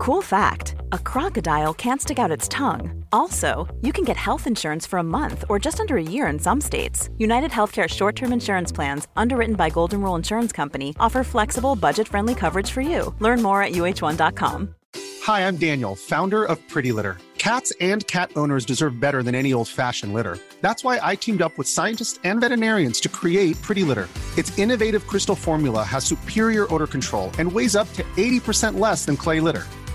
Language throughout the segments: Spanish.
Cool fact a crocodile can't stick out its tongue. Also, you can get health insurance for a month or just under a year in some states. United Healthcare short term insurance plans, underwritten by Golden Rule Insurance Company, offer flexible, budget friendly coverage for you. Learn more at uh1.com. Hi, I'm Daniel, founder of Pretty Litter. Cats and cat owners deserve better than any old fashioned litter. That's why I teamed up with scientists and veterinarians to create Pretty Litter. Its innovative crystal formula has superior odor control and weighs up to 80% less than clay litter.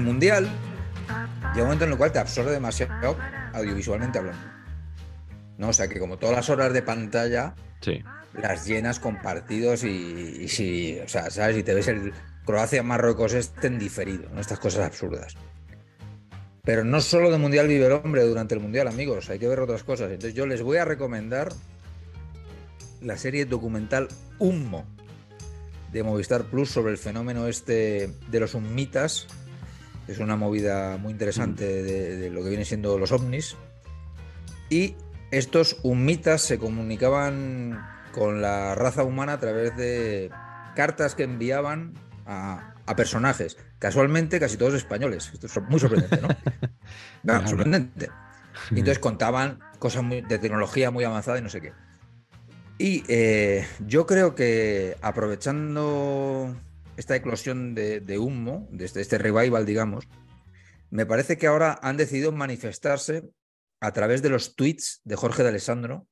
El mundial llega un momento en el cual te absorbe demasiado audiovisualmente hablando. ¿No? O sea que como todas las horas de pantalla Sí. las llenas con partidos y, y si, o sea, ¿sabes? Y te ves el Croacia-Marruecos este en diferido, ¿no? Estas cosas absurdas. Pero no solo de Mundial vive el hombre durante el Mundial, amigos, hay que ver otras cosas. Entonces yo les voy a recomendar la serie documental Humo de Movistar Plus sobre el fenómeno este de los Es una movida muy interesante de, de lo que vienen siendo los ovnis. Y estos humitas se comunicaban con la raza humana a través de cartas que enviaban a, a personajes. Casualmente, casi todos españoles. Esto es muy sorprendente, ¿no? No, sorprendente. Y entonces contaban cosas muy- de tecnología muy avanzada y no sé qué. Y eh, yo creo que aprovechando esta eclosión de, de humo, de este, este revival, digamos, me parece que ahora han decidido manifestarse a través de los tweets de Jorge de Alessandro,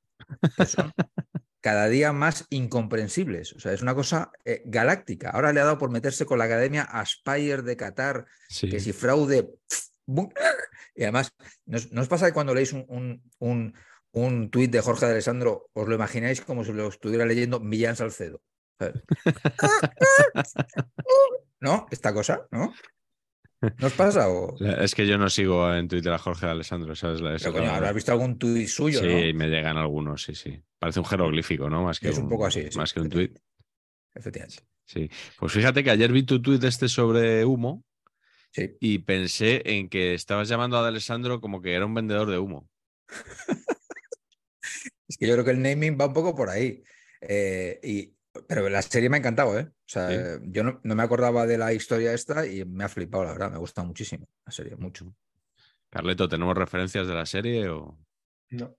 que son cada día más incomprensibles. O sea, es una cosa eh, galáctica. Ahora le ha dado por meterse con la Academia Aspire de Qatar, Sí. que si fraude. bum, Y además, ¿no os, no os pasa que cuando leéis un, un, un, un tuit de Jorge de Alessandro, os lo imagináis como si lo estuviera leyendo Millán Salcedo? ¿No? Esta cosa, ¿no? ¿No os pasa? O... Es que yo no sigo en Twitter a Jorge Alessandro, ¿sabes? La- Pero, coño, habrás visto algún tuit suyo, Sí, ¿no? me llegan algunos, sí, sí. Parece un jeroglífico, ¿no? Más que Es un poco así, sí, Más que un tuit. Efectivamente. Sí. Pues fíjate que ayer vi tu tuit este sobre humo Sí. y pensé en que estabas llamando a Alessandro como que era un vendedor de humo. Es que yo creo que el naming va un poco por ahí. Eh, y, pero la serie me ha encantado, ¿eh? O sea, Sí. yo no, no me acordaba de la historia esta y me ha flipado, la verdad. Me ha gustado muchísimo la serie, mucho. Carleto, ¿tenemos referencias de la serie o...? No.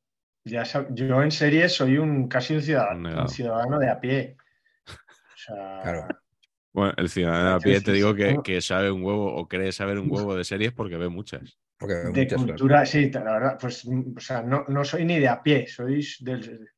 Ya sab- yo en serie soy un casi un ciudadano, un ciudadano de a pie. O sea, Claro. Bueno, el ciudadano a Sí, pie te digo que, que sabe un huevo o cree saber un huevo de series porque ve muchas. Porque de muchas, claro. cultura, sí, la verdad, pues, o sea, no, no soy ni de a pie, soy del,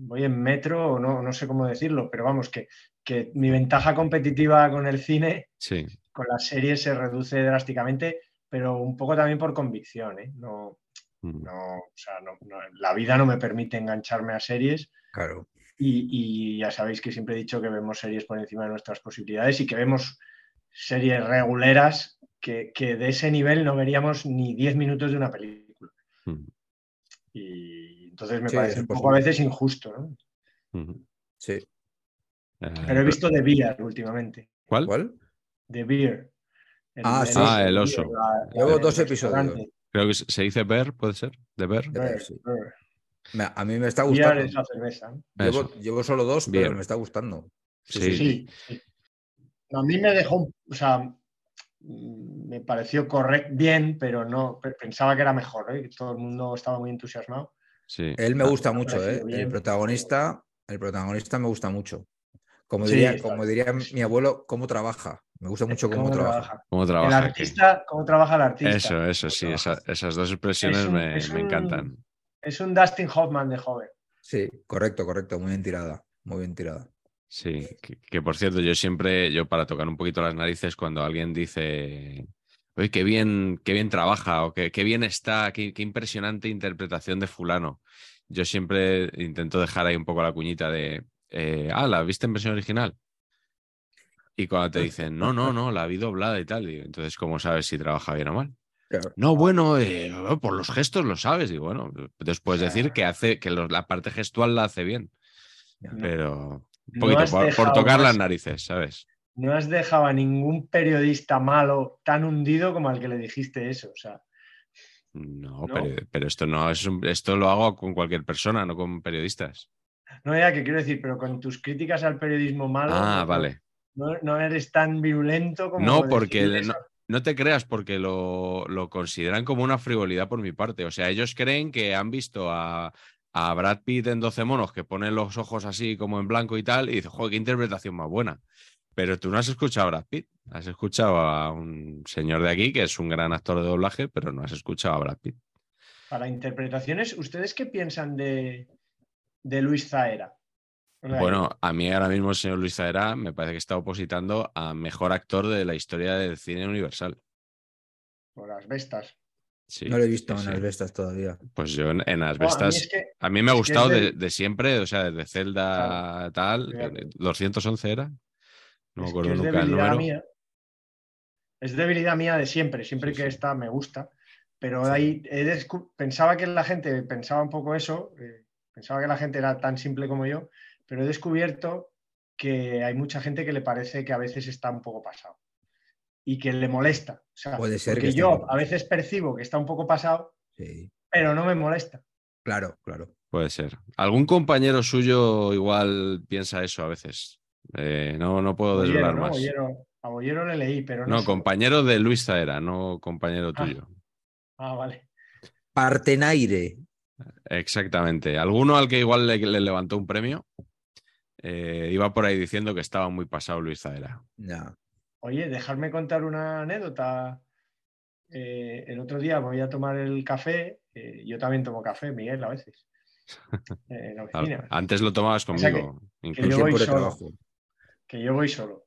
voy en metro, o no, no sé cómo decirlo, pero vamos, que, que mi ventaja competitiva con el cine, Sí. con las series se reduce drásticamente, pero un poco también por convicción, ¿eh? No, Mm. no, o sea, no- no- la vida no me permite engancharme a series Claro. y, y ya sabéis que siempre he dicho que vemos series por encima de nuestras posibilidades y que vemos series reguleras que, que de ese nivel no veríamos ni 10 minutos de una película. Mm. Y entonces me Sí, parece un poco a veces injusto, ¿no? Sí. Pero he visto The Beer últimamente. ¿Cuál? ¿Cuál? The Beer. Ah, sí. Ah, el oso. la- Llevo el dos episodios. Creo que se dice ver, puede ser, de. De Beer, Beer, sí. Beer. Me- a mí me está Beer gustando. es la cerveza. Llevo, solo dos, Bien. pero me está gustando. Sí. Sí, sí. A mí me dejó, o sea, me pareció correcto, bien, pero no pe- pensaba que era mejor, ¿eh? todo el mundo estaba muy entusiasmado. Sí. Él me Ah, gusta mucho, ¿eh? El protagonista, el protagonista me gusta mucho. Como Sí, diría, como diría mi abuelo, cómo trabaja. Me gusta mucho cómo, ¿Cómo trabaja. trabaja? ¿Cómo El trabaja? aquí? artista, ¿cómo trabaja el artista? Eso, eso, sí, esas dos expresiones Es un- me, es me un- encantan. Es un Dustin Hoffman de joven. Sí, correcto, correcto. Muy bien tirada. Muy bien tirada. Sí, que, que por cierto, yo siempre, yo para tocar un poquito las narices, cuando alguien dice, Oye, qué bien, qué bien trabaja o qué, qué bien está, qué, qué impresionante interpretación de fulano. Yo siempre intento dejar ahí un poco la cuñita de, eh, ah, ¿la viste en versión original? Y cuando te dicen, no, no, no, la vi doblada y tal, y entonces, ¿cómo sabes si trabaja bien o mal? Claro. No, bueno, eh, por los gestos lo sabes. Y bueno, puedes decir que hace que lo- la parte gestual la hace bien. Pero un poquito por, tocar las narices, ¿sabes? No has dejado a ningún periodista malo tan hundido como al que le dijiste eso. O sea, No, ¿No? Pero, pero esto no es un- esto lo hago con cualquier persona, no con periodistas. no ya que quiero decir, pero con tus críticas al periodismo malo, Ah, no- vale. no, no eres tan virulento como. No, porque no, no te creas, porque lo, lo consideran como una frivolidad por mi parte. O sea, ellos creen que han visto a, a Brad Pitt en 12 monos que pone los ojos así como en blanco y tal, y dicen, joder, qué interpretación más buena. Pero tú no has escuchado a Brad Pitt, has escuchado a un señor de aquí que es un gran actor de doblaje, pero no has escuchado a Brad Pitt. Para interpretaciones, ¿ustedes qué piensan de, de Luis Zaera? Bueno, a mí ahora mismo el señor Luis Zaera me parece que está opositando a mejor actor de la historia del cine universal. Por las bestas. Sí, No lo he visto sí, en las bestas todavía. Pues yo en, en No, a mí Asbestas, es que- a mí me ha gustado de, siempre, o sea, desde Zelda tal, de acuerdo. 211 era, no me es acuerdo que es nunca el debilidad número. mía. Es debilidad mía de siempre, siempre Sí, que sí. está me gusta. Pero Sí. ahí pensaba que la gente pensaba un poco eso, eh, pensaba que la gente era tan simple como yo, pero he descubierto que hay mucha gente que le parece que a veces está un poco pasado y que le molesta. O sea, Puede ser que yo a veces percibo que está un poco pasado, Sí, pero no me molesta. claro, claro. Puede ser. Algún compañero suyo igual piensa eso a veces. Eh, no, no puedo Bollero, desvelar ¿no? más. Bollero- a Bollero le leí, pero no. No, compañero de Luis Zaera, no compañero Ah. tuyo. Ah, vale. Partenaire. Exactamente. Alguno al que igual le, le levantó un premio eh, iba por ahí diciendo que estaba muy pasado Luis Zaera. No. Oye, dejarme contar una anécdota. Eh, el otro día voy a tomar el café. eh, yo también tomo café, Miguel, a veces. eh, en la oficina. Antes lo tomabas O sea conmigo. que incluso. yo En voy tiempo de solo. trabajo. Que yo voy solo.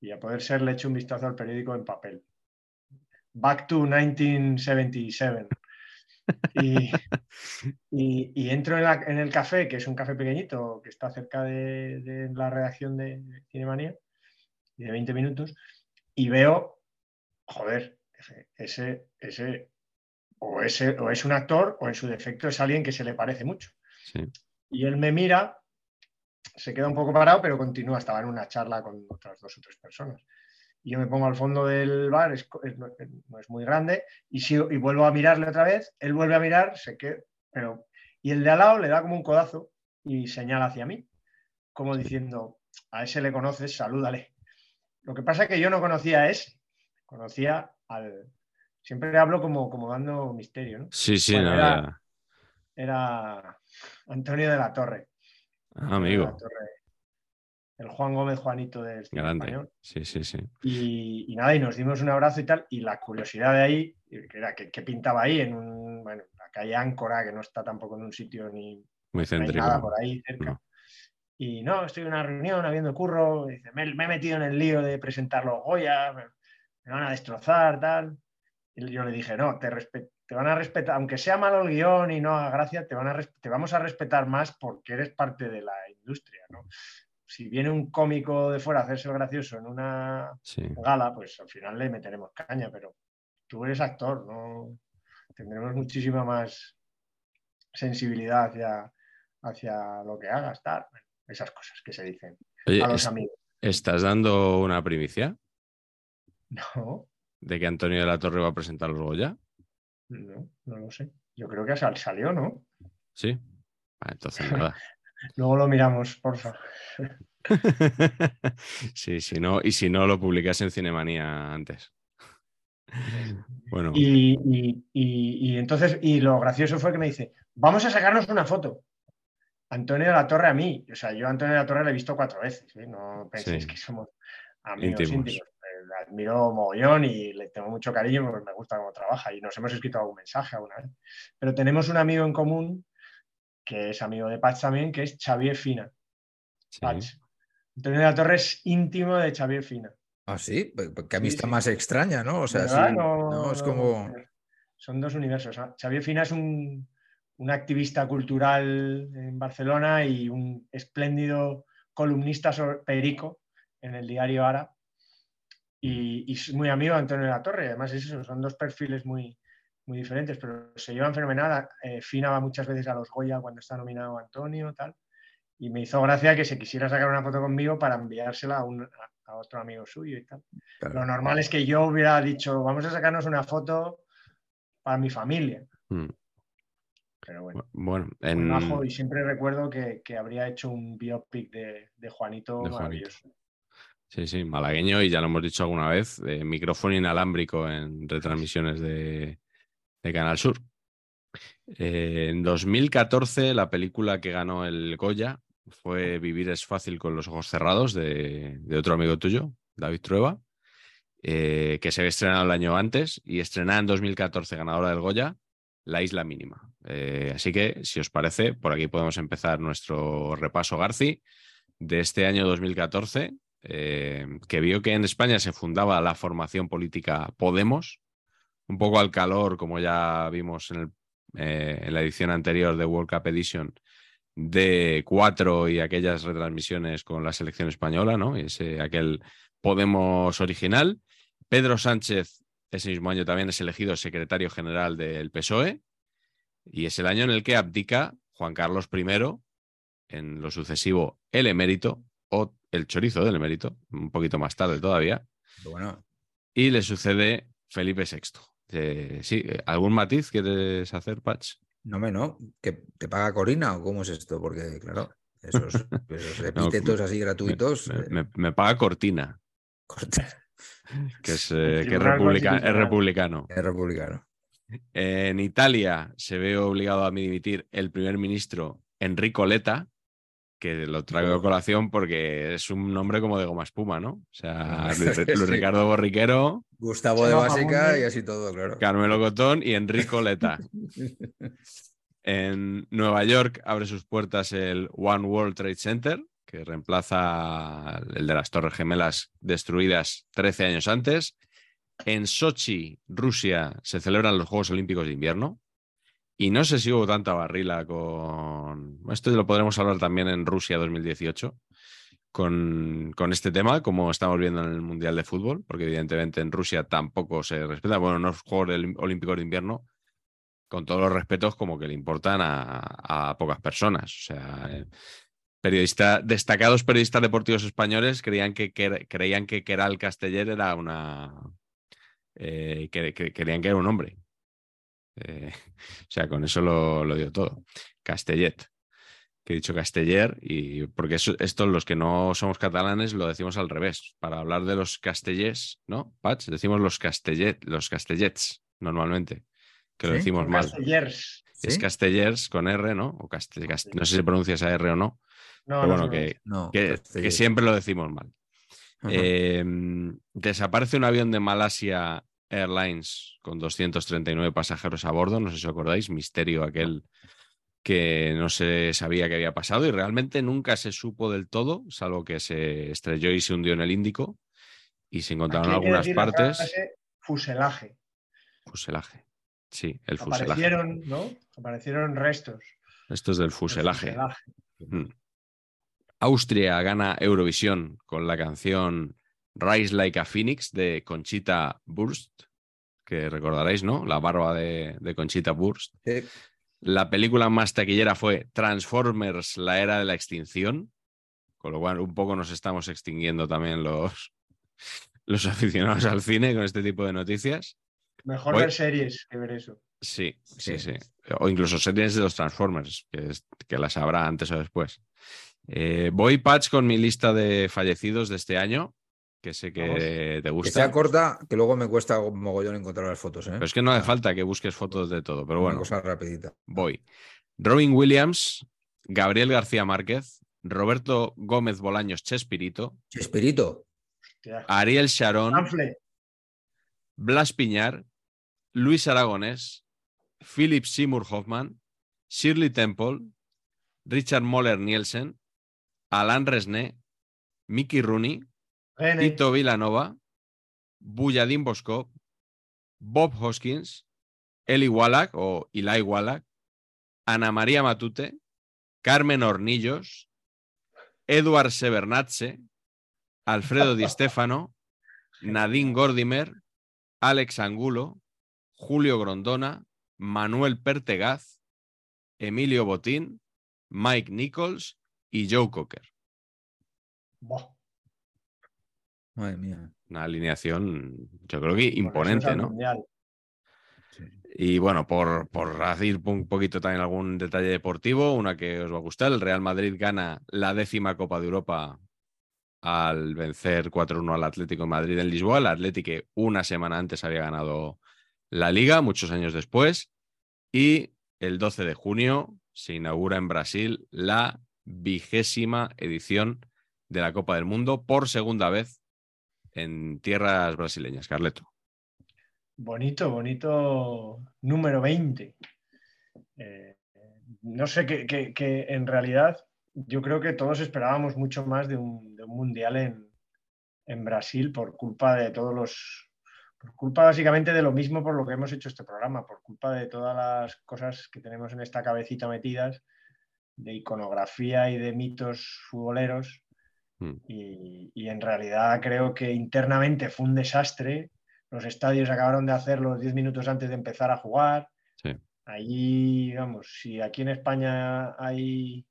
Y a poder ser, le echo un vistazo al periódico en papel. Back to 1977. Y, y- y entro en, la- en el café, que es un café pequeñito, que está cerca de, de la redacción de Cinemanía, y de 20 minutos, y veo, joder, ese- ese, ese, o, ese, o es un actor, o en su defecto es alguien que se le parece mucho. Sí. Y él me mira, se queda un poco parado, pero continúa, estaba en una charla con otras dos o tres personas. Y yo me pongo al fondo del bar, es, es- no, no es muy grande, y, sigo- y vuelvo a mirarle otra vez, él vuelve a mirar, se queda, pero... Y el de al lado le da como un codazo y señala hacia mí, como diciendo, a ese le conoces, salúdale. Lo que pasa es que yo no conocía a ese, conocía al... Siempre hablo como, como dando misterio, ¿no? Sí, sí, Bueno, no. Era Antonio de la Torre. Ah, amigo, el Juan Gómez Juanito del cine grande. español. Sí, sí, sí. Y, y nada, y nos dimos un abrazo y tal. Y la curiosidad de ahí, que era que, que pintaba ahí en un, bueno, la calle Áncora, que no está tampoco en un sitio ni Muy no hay nada céntrico. por ahí cerca. No. Y no, estoy en una reunión habiendo curro. dice, me, me he metido en el lío de presentar los Goya, me, me van a destrozar, tal. Y yo le dije, no, te, respe- te van a respetar, aunque sea malo el guion y no haga gracia, te, van a te vamos a respetar más porque eres parte de la industria, ¿no? Si viene un cómico de fuera a hacerse el gracioso en una Sí. gala, pues al final le meteremos caña, pero tú eres actor, ¿no? Tendremos muchísima más sensibilidad hacia, hacia lo que hagas, tal. Esas cosas que se dicen Oye, a los es- amigos. ¿estás dando una primicia No, de que Antonio de la Torre va a presentar los Goya? No, no lo sé. Yo creo que sal- salió, ¿no? Sí. Ah, entonces nada. Luego lo miramos, porfa. sí, si no, y si no lo publicas en Cinemanía antes. Bueno, Y, y- y- y entonces, y lo gracioso fue que me dice, vamos a sacarnos una foto. Antonio de la Torre a mí. O sea, yo a Antonio de la Torre le he visto cuatro veces. ¿eh? No penséis Sí. que somos amigos Íntimos. íntimos. Admiro mogollón y le tengo mucho cariño porque me gusta cómo trabaja y nos hemos escrito algún mensaje alguna vez. Pero tenemos un amigo en común que es amigo de Patch también, que es Xavier Fina. sí. Patch. Antonio de la Torre es íntimo de Xavier Fina. Ah, sí, Pe- pe- qué amistad sí. más extraña, ¿no? O sea, sí, es como. Son dos universos. Xavier Fina es un, un activista cultural en Barcelona y un espléndido columnista sobre Perico en el diario Ara. Y, es muy amigo de Antonio de la Torre. Además, es eso, son dos perfiles muy, muy diferentes, pero se llevan fenomenal. Eh, Fina va muchas veces a los Goya cuando está nominado Antonio, tal. Y me hizo gracia que se quisiera sacar una foto conmigo para enviársela a, un- a- otro amigo suyo y tal. Claro. Lo normal es que yo hubiera dicho, vamos a sacarnos una foto para mi familia. Mm. Pero bueno, Bueno, en, y siempre recuerdo que, que habría hecho un biopic de, de Juanito De Juanito. Sí, sí, malagueño y ya lo hemos dicho alguna vez, eh, micrófono inalámbrico en retransmisiones de, Canal Sur. Eh, en 2014 la película que ganó el Goya fue Vivir es fácil con los ojos cerrados de, de otro amigo tuyo, David Trueba, eh, que se había estrenado el año antes y estrenada en 2014 ganadora del Goya, La Isla Mínima. Eh, así que, si os parece, por aquí podemos empezar nuestro repaso Garci de este año 2014 eh, que vio que en España se fundaba la formación política Podemos, un poco al calor, como ya vimos en, eh, la edición anterior de World Cup Edition, de cuatro y aquellas retransmisiones con la selección española, ¿no? Ese, aquel Podemos original. Pedro Sánchez, ese mismo año también es elegido secretario general del PSOE y es el año en el que abdica Juan Carlos I, en lo sucesivo el emérito o el chorizo del emérito, un poquito más tarde todavía, Bueno, y le sucede Felipe VI. Eh, sí, eh, ¿algún matiz quieres hacer, Patch? no me no. ¿Que te paga Corina o cómo es esto? Porque, claro, esos, esos epítetos así gratuitos. Me, eh, me- me paga Cortina, corta. que es, eh, que es, republica- republicano. Es republicano. En Italia se ve obligado a dimitir el primer ministro Enrico Letta, que lo traigo a colación porque es un nombre como de goma espuma, ¿no? O sea, Luis, Luis Sí. Ricardo Borriquero, Gustavo de Básica y así todo, claro. Carmelo Cotón y Enrico Letta. En Nueva York abre sus puertas el One World Trade Center, que reemplaza el de las Torres Gemelas destruidas 13 años antes. En Sochi, Rusia, se celebran los Juegos Olímpicos de Invierno. Y no sé si hubo tanta barrila con... Esto lo podremos hablar también en Rusia 2018, con, con este tema, como estamos viendo en el Mundial de Fútbol, porque evidentemente en Rusia tampoco se respeta. Bueno, no es Juegos Olímpicos de Invierno, con todos los respetos, como que le importan a, a pocas personas. O sea, eh, periodista, destacados periodistas deportivos españoles creían que, creían que Keral Casteller era una. eh, creían que era un hombre. Eh, o sea, con eso lo, lo dio todo. Castellet. Que he dicho Casteller, y porque eso- esto los que no somos catalanes lo decimos al revés. Para hablar de los castellers, ¿no? Patch, decimos los castellet, los castellets normalmente. Que lo decimos mal. castellers. Es ¿Sí? Castellers con R, ¿no? O caste- cast- no sé si se pronuncia esa R o no, No, pero no bueno, se que. No, que- siempre lo decimos mal. Eh, desaparece un avión de Malasia Airlines con 239 pasajeros a bordo, no sé si os acordáis, misterio aquel que no se sabía que había pasado y realmente nunca se supo del todo, salvo que se estrelló y se hundió en el Índico y se encontraron Aquí algunas decir partes. frase fuselaje. Fuselaje. Sí, el fuselaje. Aparecieron, ¿no? Aparecieron restos. Esto es del fuselaje. Mm. Austria gana Eurovisión con la canción Rise Like a Phoenix de Conchita Wurst, que recordaréis, ¿no? La barba de, de Conchita Wurst. Sí. La película más taquillera fue Transformers, la era de la extinción, con lo cual un poco nos estamos extinguiendo también los, los aficionados al cine con este tipo de noticias. Mejor Voy- ver series que ver eso. Sí, sí, Sí. sí. O incluso series de los Transformers, que, es- que las habrá antes o después. Eh, voy, Patch, con mi lista de fallecidos de este año, que sé que Vamos. te Que gusta. sea corta, que luego me cuesta mogollón encontrar las fotos. ¿eh? Pero es que no hace falta que busques fotos de todo, pero Una bueno, cosa rapidita. voy. Robin Williams, Gabriel García Márquez, Roberto Gómez Bolaños Chespirito, Chespirito. Ariel Sharon, Chanfle. Blas Piñar, Luis Aragonés, Philip Seymour Hoffman, Shirley Temple, Richard Moller Nielsen, Alan Resné, Mickey Rooney, Tito Vilanova, Buyadín Boskop, Bob Hoskins, Eli Wallach o Eli Wallach, Ana María Matute, Carmen Hornillos, Eduard Severnatze, Alfredo Di Stefano, Nadine Gordimer, Alex Angulo, Julio Grondona, Manuel Pertegaz, Emilio Botín, Mike Nichols y Joe Cocker. Buah, Madre mía. Una alineación, yo creo que es imponente, ¿no? Mundial. Y bueno, por, por decir un poquito también algún detalle deportivo, una que os va a gustar, el Real Madrid gana la décima Copa de Europa al vencer 4-1 al Atlético de Madrid en Lisboa. El Atlético que una semana antes había ganado la liga, muchos años después. Y el 12 de junio se inaugura en Brasil la vigésima edición de la Copa del Mundo por segunda vez en tierras brasileñas, Carleto. Bonito, bonito número 20. Eh, no sé, que, que- en realidad yo creo que todos esperábamos mucho más de un, de un mundial en, en Brasil por culpa de todos los. Por culpa básicamente de lo mismo por lo que hemos hecho este programa, por culpa de todas las cosas que tenemos en esta cabecita metidas, de iconografía y de mitos futboleros. Mm. Y, y en realidad creo que internamente fue un desastre. Los estadios acabaron de hacerlos 10 minutos antes de empezar a jugar. Sí. Allí, vamos, si aquí en España hay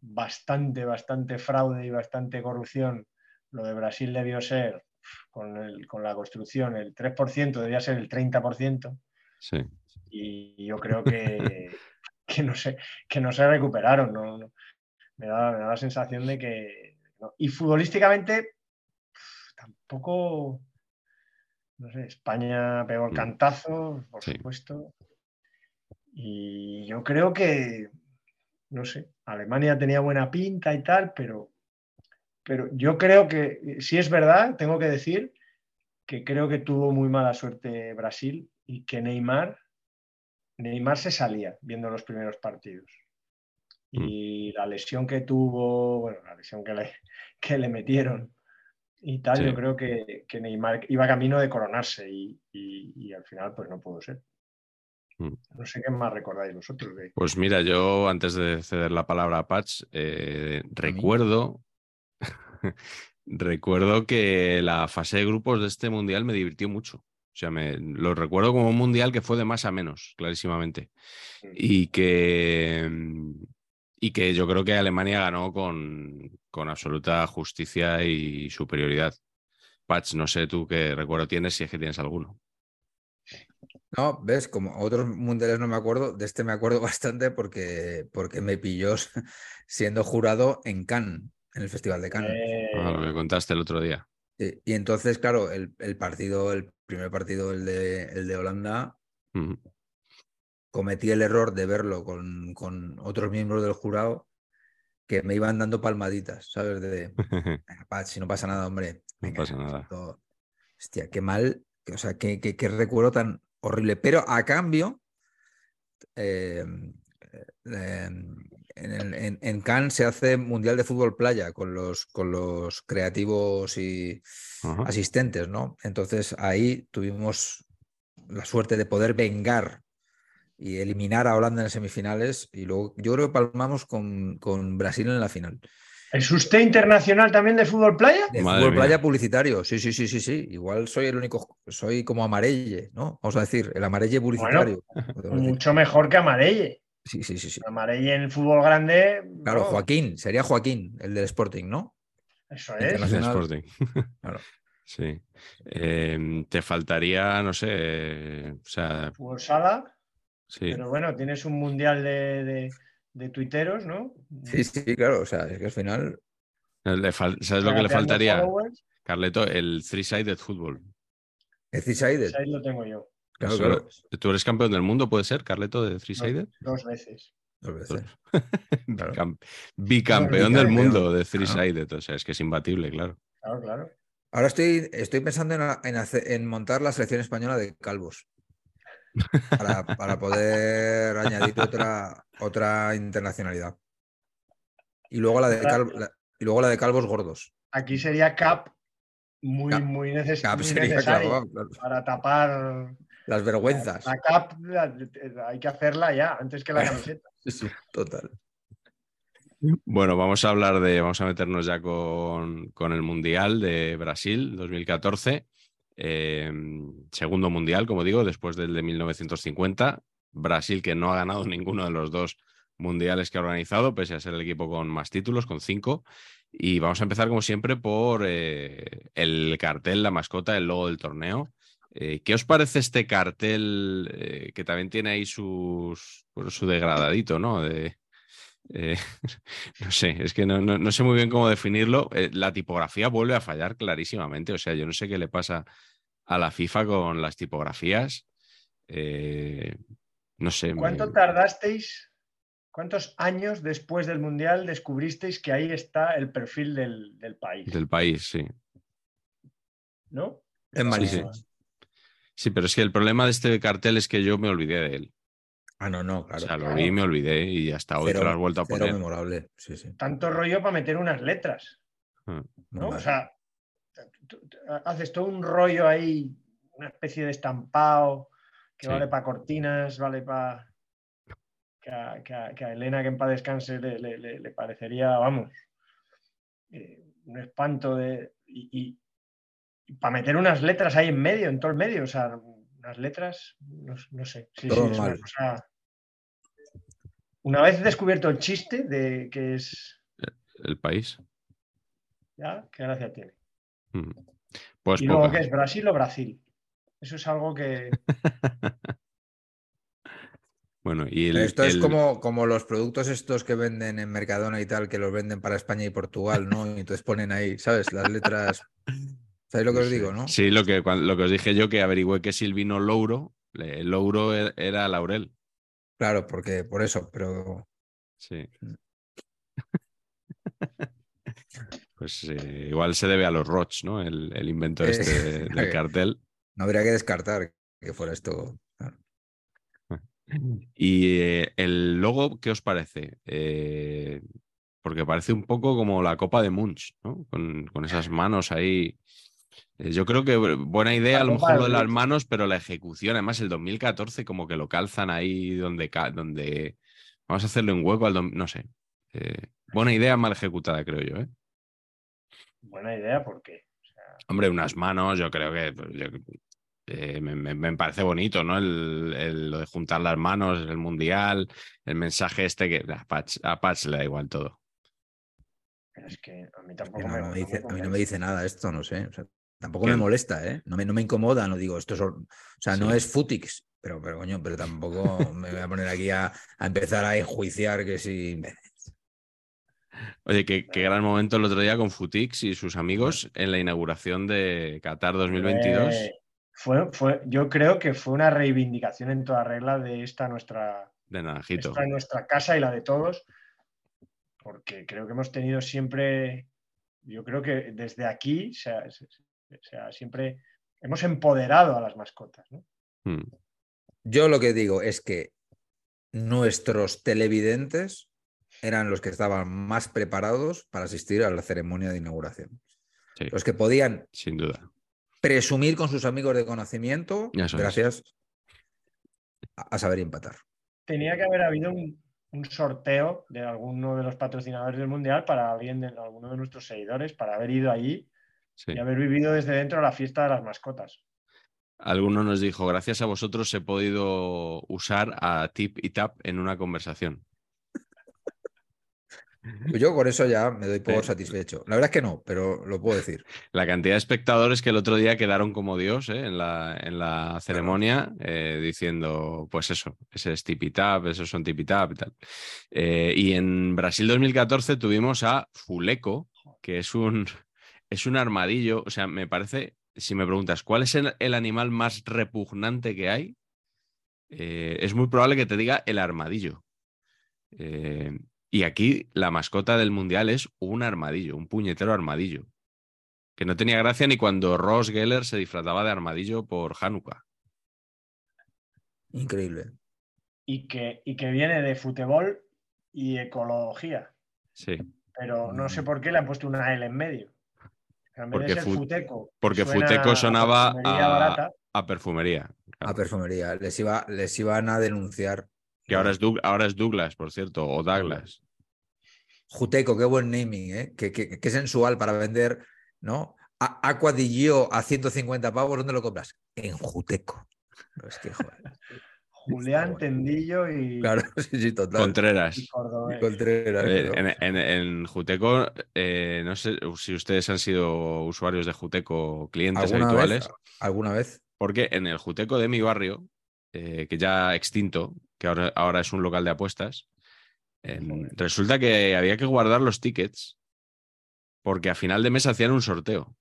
bastante, bastante fraude y bastante corrupción, lo de Brasil debió ser, con, el- con la construcción, el 3%, debía ser el 30%. Sí. Y yo creo que, que, no, se, que no se recuperaron. no. Me, da, me da la sensación de que... no. Y futbolísticamente, tampoco... No sé, España pegó el Mm. cantazo, por Sí. supuesto. Y yo creo que, no sé, Alemania tenía buena pinta y tal, pero, pero yo creo que, si es verdad, tengo que decir que creo que tuvo muy mala suerte Brasil y que Neymar, Neymar se salía viendo los primeros partidos. Y la lesión que tuvo, bueno, la lesión que le, que le metieron y tal, Sí. yo creo que, que Neymar iba camino de coronarse y, y- y al final pues no pudo ser. Mm. No sé qué más recordáis vosotros. Pues mira, yo antes de ceder la palabra a Patch, eh, recuerdo, recuerdo que la fase de grupos de este mundial me divirtió mucho. O sea, me, lo recuerdo como un mundial que fue de más a menos, clarísimamente. Mm. Y que, mm, y que yo creo que Alemania ganó con, con absoluta justicia y superioridad. Patch, no sé tú qué recuerdo tienes, si es que tienes alguno. No, ves, como otros mundiales no me acuerdo, de este me acuerdo bastante porque, porque me pilló siendo jurado en Cannes, en el Festival de Cannes. Eh, Ah, lo que contaste el otro día. Sí, Y entonces, claro, el, el partido, el primer partido, el de, el de Holanda. Cometí el error de verlo con, con otros miembros del jurado que me iban dando palmaditas, ¿sabes? De, "Venga, Pat, si no pasa nada, hombre. No venga, pasa nada. esto- Hostia, qué mal, o sea, qué, qué- qué recuerdo tan horrible. Pero a cambio, eh, eh, en, el- en- en Cannes se hace Mundial de Fútbol Playa con los, con los creativos y Ajá. asistentes, ¿no? Entonces ahí tuvimos la suerte de poder vengar y eliminar a Holanda en semifinales y luego yo creo que palmamos con, con Brasil en la final. ¿Es usted internacional también de fútbol playa? De Madre fútbol mía. playa publicitario, sí, sí, sí, sí, sí. Igual soy el único, soy como amarelle, ¿no? Vamos a decir, el amarelle publicitario. Mucho mejor que Amarelle. Sí, sí, sí, sí. Amarelle en el fútbol grande. Claro, no, Joaquín, sería Joaquín, el del Sporting, ¿no? Eso es. Internacional. Sporting. Claro. Sí. Eh, te faltaría, no sé, eh, o sea, Fútbol sala. Sí. Pero bueno, tienes un mundial de, de, de tuiteros, ¿no? Sí, sí, claro. O sea, es que al final. Le fal- ¿Sabes lo que le faltaría, followers. Carleto? El three-sided fútbol. Es decided. Ahí lo tengo yo. Claro, Eso- claro. ¿Tú eres campeón del mundo, puede ser, Carleto, de three-sided? Dos veces. Dos veces. Claro. Bicam- Bicampeón del mundo de three-sided. O sea, es que es imbatible, claro. Claro, claro. Ahora estoy, estoy pensando en, en hacer- en montar la selección española de calvos. Para, para poder añadir otra, otra internacionalidad. Y luego la de cal- la- y luego la de calvos gordos. Aquí sería Cap muy, Cap- muy, neces- Cap muy sería necesario claro. para tapar Las vergüenzas. la cap. la- hay que hacerla ya, antes que la camiseta. Sí, sí, total. Bueno, vamos a hablar de, vamos a meternos ya con, con el Mundial de Brasil 2014. Eh, segundo Mundial, como digo, después del de 1950. Brasil que no ha ganado ninguno de los dos mundiales que ha organizado, pese a ser el equipo con más títulos, con cinco. Y vamos a empezar, como siempre, por eh, el cartel, la mascota, el logo del torneo. Eh, ¿Qué os parece este cartel eh, que también tiene ahí sus, su degradadito, ¿no? No sé, es que no, no- no sé muy bien cómo definirlo. La tipografía vuelve a fallar clarísimamente. O sea, yo no sé qué le pasa a la FIFA con las tipografías. Eh, no sé. me- ¿Cuánto tardasteis? ¿Cuántos años después del Mundial descubristeis que ahí está el perfil del, del país? Del país, sí. ¿No? Es Sí, malísimo. sí. Sí, pero es que el problema de este cartel es que yo me olvidé de él. Ah, no, no, o claro. sea, lo claro. vi y me olvidé y hasta hoy te lo has vuelto a poner. memorable. Sí, sí. Tanto rollo para meter unas letras. Ah, ¿no? O sea, haces todo un rollo ahí, una especie de estampado que Sí. vale para cortinas, vale para. Que a, que a- que a Elena, que en paz descanse, le, le- le- le parecería, vamos, eh, un espanto de. Y, para meter unas letras ahí en medio, en todo el medio, o sea, unas letras, no, no sé. Sí, Todo sí, es una mal. cosa- Una vez descubierto el chiste de que es. el país. ¿Ya? ¿Qué gracia tiene? Mm. Pues y luego, poca. ¿qué es? ¿Brasil o Brasil? Eso es algo que. Bueno, y el, Esto es como, como los productos estos que venden en Mercadona y tal, que los venden para España y Portugal, ¿no? Y entonces ponen ahí, ¿sabes? Las letras. ¿Sabéis lo que os digo, no? Sí, lo que, lo que os dije yo, que averigüé que si el vino Louro, el Louro e- era laurel. Claro, porque por eso, pero Sí. Pues eh, igual se debe a los Roch, ¿no? El, el invento Eh, este de- del cartel. no habría que descartar que fuera esto. claro. Y eh, el logo, ¿qué os parece? Porque parece un poco como la copa de Munch, ¿no? Con, con esas manos ahí. Yo creo que buena idea a lo mejor de lo de las manos, pero la ejecución, además el 2014 como que lo calzan ahí donde... donde... Vamos a hacerle un hueco al... No sé. Eh, buena idea, mal ejecutada, creo yo, ¿eh? Buena idea, porque. Hombre, unas manos, yo creo que pues, yo- eh, me, me- me parece bonito, ¿no? El, el- lo de juntar las manos, el mundial, el mensaje este que a Patch, a Patch le da igual todo. Pero es que a mí tampoco no, me, no me no dice, a mí no me dice nada esto, no sé. o sea, tampoco ¿Qué? me molesta, ¿eh? No me, no me incomoda, no digo, esto es. O sea, no es Futix, pero, pero coño, pero tampoco me voy a poner aquí a, a empezar a enjuiciar que si. Oye, qué, qué gran momento el otro día con Futix y sus amigos en la inauguración de Qatar 2022. Eh, fue, fue, yo creo que fue una reivindicación en toda regla de esta nuestra, de Naranjito. esta nuestra casa y la de todos, porque creo que hemos tenido siempre, yo creo que desde aquí se ha- se- se ha siempre hemos empoderado a las mascotas. ¿no? Mm. Yo lo que digo es que nuestros televidentes eran los que estaban más preparados para asistir a la ceremonia de inauguración. Sí, Los que podían sin duda. presumir con sus amigos de conocimiento gracias a, a saber empatar. Tenía que haber habido un, un sorteo de alguno de los patrocinadores del Mundial para alguien de alguno de nuestros seguidores, para haber ido allí Sí. y haber vivido desde dentro la fiesta de las mascotas. Alguno nos dijo, gracias a vosotros he podido usar a Tip y Tap en una conversación. Pues Yo con eso ya me doy por Sí. satisfecho. La verdad es que no, pero lo puedo decir. La cantidad de espectadores que el otro día quedaron como Dios ¿eh? en, la, en la ceremonia, eh, diciendo, pues eso, ese es Tipitap, esos son Tipitap y tal. Eh, y en Brasil 2014 tuvimos a Fuleco, que es un, es un armadillo, o sea, me parece, si me preguntas, ¿cuál es el, el animal más repugnante que hay? Eh, es muy probable que te diga el armadillo. Eh, y aquí la mascota del mundial es un armadillo, un puñetero armadillo. Que no tenía gracia ni cuando Ross Geller se disfrazaba de armadillo por Hanukkah. Increíble. Y que, y que viene de fútbol y ecología. Sí. Pero no sé Mm. por qué le han puesto una L en medio. En vez Porque de ser Futeco. Porque Futeco sonaba a perfumería a, a perfumería. A perfumería. Les, iba, les iban a denunciar. Que ahora es, Doug- ahora es Douglas, por cierto, o Douglas. Juteco, qué buen naming, ¿eh? Qué, qué- qué sensual para vender, ¿no? A- Aqua di Gio a 150 pavos, ¿dónde lo compras? En Juteco. No, es que, joder. Julián. Tendillo y, Claro, sí, sí, total. Contreras. y Cordobés. Contreras, Eh, ¿no? en, en- en Juteco, eh, no sé si ustedes han sido usuarios de Juteco, clientes ¿Alguna habituales, vez? ¿Alguna vez? porque en el Juteco de mi barrio, eh, que ya extinto, que ahora, ahora es un local de apuestas, em, resulta que había que guardar los tickets porque a final de mes hacían un sorteo.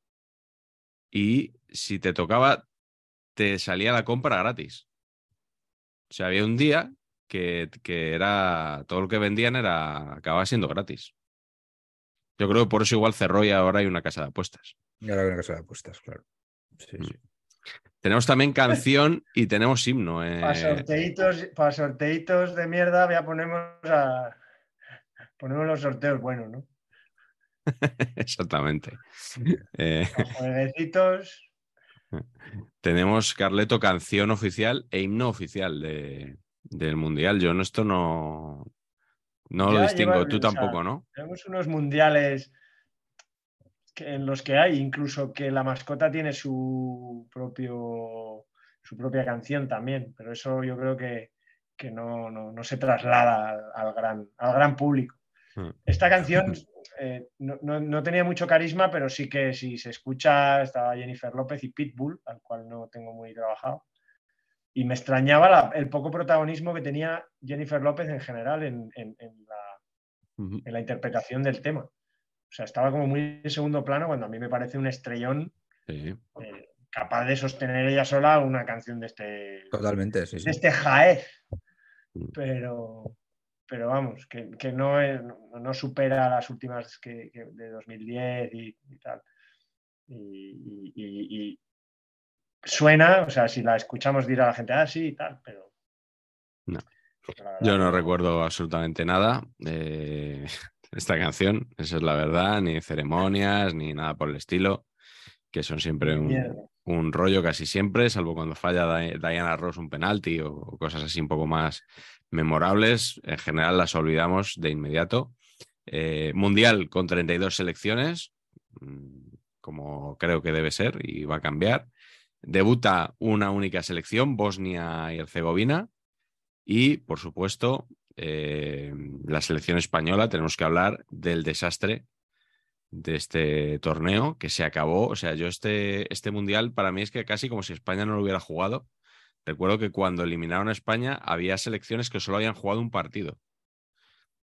Y si te tocaba, te salía la compra gratis. O sea, había un día que, que era todo lo que vendían era acababa siendo gratis. Yo creo que por eso igual cerró y ahora hay una casa de apuestas. Y ahora que casa de apuestas, claro. Sí, Mm. sí. Tenemos también canción y tenemos himno. eh, Para sorteitos, para sorteitos de mierda, ya ponemos a ponemos los sorteos buenos, ¿no? Exactamente. Eh, jueguecitos. tenemos Carleto canción oficial e himno oficial de, del Mundial. Yo no esto no, no lo distingo. llevan, Tú o sea, tampoco, ¿no? Tenemos unos mundiales en los que hay, incluso que la mascota tiene su propio su propia canción también, pero eso yo creo que, que no, no- no se traslada al, al gran, al gran público. Hmm. Esta canción eh, no, no- no tenía mucho carisma, pero sí que si se escucha, estaba Jennifer López y Pitbull, al cual no tengo muy trabajado. Y me extrañaba la- el poco protagonismo que tenía Jennifer López en general en- en- en la, Ujú. en la interpretación del tema. O sea, estaba como muy en segundo plano cuando a mí me parece un estrellón Sí. eh, capaz de sostener ella sola una canción de este, Totalmente, sí, sí. de este jaez. Mm. Pero, pero vamos, que, que no, es- no, supera las últimas que, que de 2010 y, y tal. Y, y- y- y suena, o sea, si la escuchamos dirá la gente, ah, sí, y tal, pero... No. Yo no recuerdo absolutamente nada de esta canción, esa es la verdad, ni ceremonias, ni nada por el estilo, que son siempre un, rollo casi siempre, salvo cuando falla Di- Diana Ross un penalti o, o cosas así un poco más memorables. En general las olvidamos de inmediato. Eh, mundial con 32 selecciones, mm, como creo que debe ser y va a cambiar. Debuta una única selección, Bosnia y Herzegovina. Y, por supuesto, eh, la selección española, tenemos que hablar del desastre de este torneo que se acabó. O sea, yo este, este mundial para mí es que casi como si España no lo hubiera jugado. Recuerdo que cuando eliminaron a España había selecciones que solo habían jugado un partido.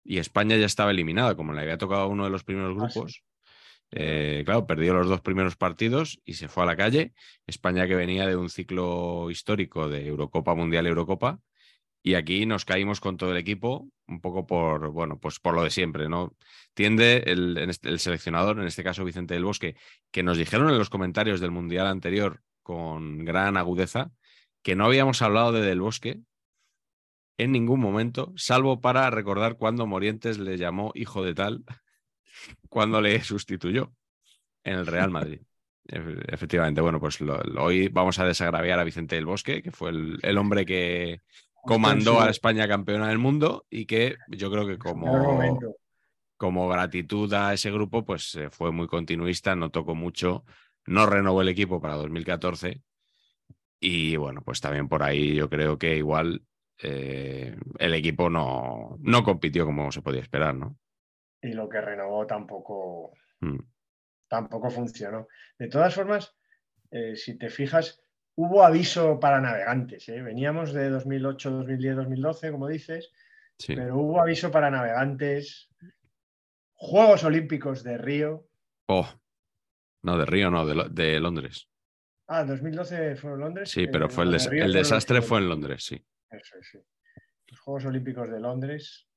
Y España ya estaba eliminada, como le había tocado a uno de los primeros Ah, grupos. Eh, claro, perdió los dos primeros partidos y se fue a la calle. España que venía de un ciclo histórico de Eurocopa, Mundial, Eurocopa. Y aquí nos caímos con todo el equipo, un poco por, bueno, pues por lo de siempre, ¿no? Tiende el, este- el seleccionador, en este caso Vicente del Bosque, que nos dijeron en los comentarios del Mundial anterior con gran agudeza que no habíamos hablado de Del Bosque en ningún momento, salvo para recordar cuando Morientes le llamó hijo de tal cuando le sustituyó en el Real Madrid. Efe- Efectivamente, bueno, pues hoy vamos a desagraviar a Vicente del Bosque, que fue el hombre que comandó a España campeona del mundo y que yo creo que como, como gratitud a ese grupo, pues eh, fue muy continuista, no tocó mucho, no renovó el equipo para 2014 y bueno, pues también por ahí yo creo que igual eh, el equipo no, no compitió como se podía esperar, ¿no? Y lo que renovó tampoco, Mm. tampoco funcionó. De todas formas, eh, si te fijas, hubo aviso para navegantes. ¿eh? Veníamos de 2008, 2010, 2012, como dices, Sí. pero hubo aviso para navegantes. Juegos Olímpicos de Río. Oh, no, de Río, no, de, Lo- de Londres. Ah, 2012 fueron Londres. Sí, pero eh, fue el, des- el desastre fue en Londres, sí. Eso es, sí. Los Juegos Olímpicos de Londres.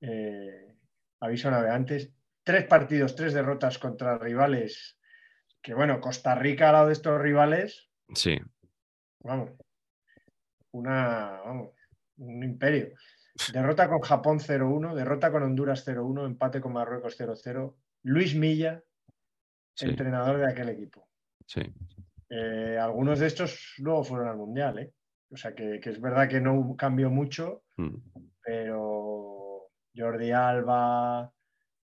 eh, aviso navegantes. Tres partidos, tres derrotas contra rivales. Que bueno, Costa Rica al lado de estos rivales, Sí, vamos, una, vamos, un imperio. Derrota con Japón 0-1, derrota con Honduras 0-1, empate con Marruecos 0-0. Luis Milla, Sí. entrenador de aquel equipo. Sí. Eh, algunos de estos luego fueron al Mundial, ¿eh? O sea que, que es verdad que no cambió mucho, Mm. pero Jordi Alba,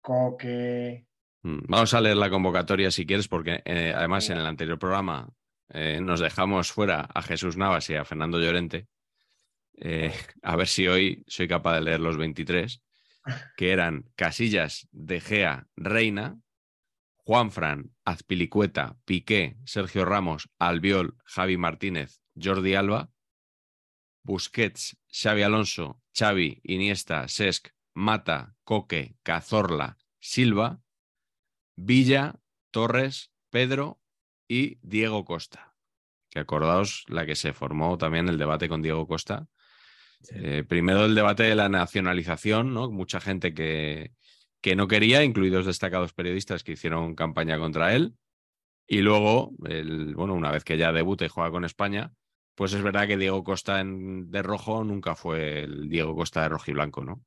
Coque, Mm, Vamos a leer la convocatoria si quieres, porque eh, además en el anterior programa eh, nos dejamos fuera a Jesús Navas y a Fernando Llorente. Eh, a ver si hoy soy capaz de leer los 23, que eran Casillas, De Gea, Reina, Juanfran, Azpilicueta, Piqué, Sergio Ramos, Albiol, Javi Martínez, Jordi Alba, Busquets, Xavi Alonso, Xavi, Iniesta, Sesc, Mata, Coque, Cazorla, Silva, Villa, Torres, Pedro y Diego Costa. Que acordaos la que se formó también el debate con Diego Costa. Eh, primero el debate de la nacionalización, ¿no? Mucha gente que, que no quería, incluidos destacados periodistas que hicieron campaña contra él. Y luego, el, bueno, una vez que ya debuta y juega con España, pues es verdad que Diego Costa en- de rojo nunca fue el Diego Costa de rojo y blanco, ¿no?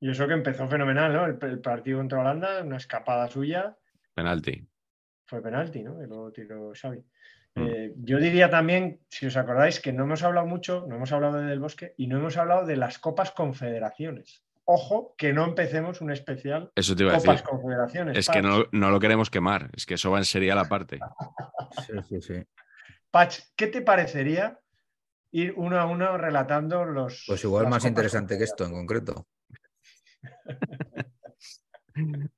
y eso que empezó fenomenal, ¿no? El, el partido contra Holanda, una escapada suya, Penalti. Fue penalti, ¿no? Que luego tiró Xavi. Mm. Eh, yo diría también, si os acordáis, que no hemos hablado mucho, no hemos hablado de Del Bosque y no hemos hablado de las Copas Confederaciones. Ojo, que no empecemos un especial Eso te iba a Copas decir. Confederaciones. Es que no, no lo queremos quemar, es que eso va en serial aparte. Sí, sí, sí. Patch, ¿qué te parecería ir uno a uno relatando los. Pues igual más interesante que esto en concreto.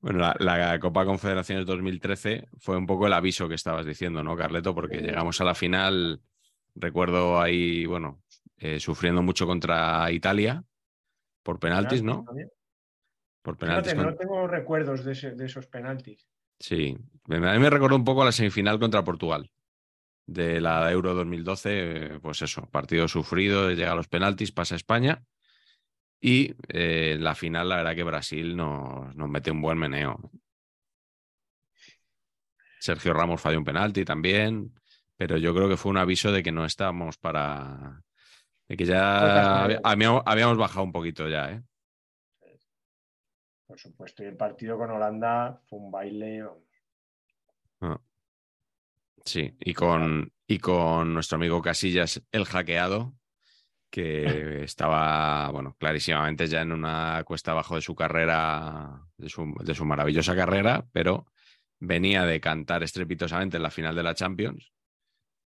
Bueno, la, la Copa Confederaciones 2013 fue un poco el aviso que estabas diciendo, ¿no, Carleto? Porque llegamos a la final, recuerdo ahí, bueno, eh, sufriendo mucho contra Italia por penaltis, ¿no? Por penaltis. Fíjate, no tengo recuerdos de, ese- de esos penaltis. Sí, a mí me recordó un poco a la semifinal contra Portugal de la Euro 2012, eh, pues eso, partido sufrido, llega a los penaltis, pasa a España y eh, en la final la verdad que Brasil nos, nos mete un buen meneo. Sergio Ramos falló un penalti también, pero yo creo que fue un aviso de que no estábamos para... de que ya Pocas había- habíamos, habíamos bajado un poquito ya, ¿eh? Por supuesto, y el partido con Holanda fue un baile. vamos. Sí, y con, y con nuestro amigo Casillas, el hackeado, que estaba, bueno, clarísimamente ya en una cuesta abajo de su carrera, de su, de su maravillosa carrera, pero venía de cantar estrepitosamente en la final de la Champions,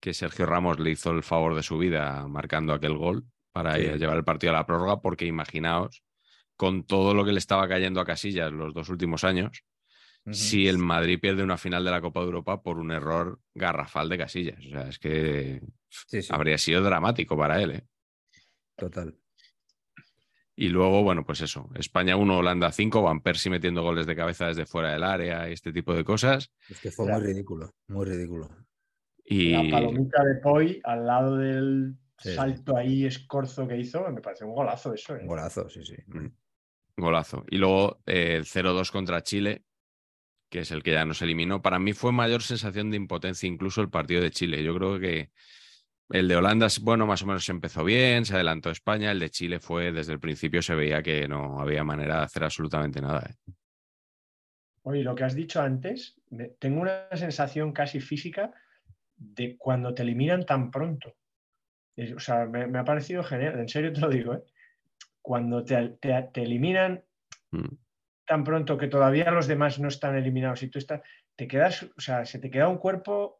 que Sergio Ramos le hizo el favor de su vida marcando aquel gol para Sí. llevar el partido a la prórroga, porque imaginaos, con todo lo que le estaba cayendo a Casillas los dos últimos años, si el Madrid pierde una final de la Copa de Europa por un error garrafal de Casillas. O sea, es que Sí, sí, habría sido dramático para él. ¿eh? Total. Y luego, bueno, pues eso, España 1, Holanda 5, Van Persie metiendo goles de cabeza desde fuera del área y este tipo de cosas. Es que fue muy ridículo, muy ridículo. Y La palomita de Poi al lado del Sí, sí. salto ahí escorzo que hizo, me parece un golazo eso. ¿eh? Un golazo, sí, sí. golazo. Y luego eh, el 0-2 contra Chile, que es el que ya nos eliminó. Para mí fue mayor sensación de impotencia incluso el partido de Chile. Yo creo que el de Holanda, bueno, más o menos empezó bien, se adelantó España. El de Chile fue, desde el principio se veía que no había manera de hacer absolutamente nada. ¿eh? Oye, lo que has dicho antes, me- tengo una sensación casi física de cuando te eliminan tan pronto. Es- o sea, me, me ha parecido genial, en serio te lo digo, ¿eh? Cuando te, te- te eliminan Mm. tan pronto que todavía los demás no están eliminados y tú estás, te quedas, o sea, se te queda un cuerpo.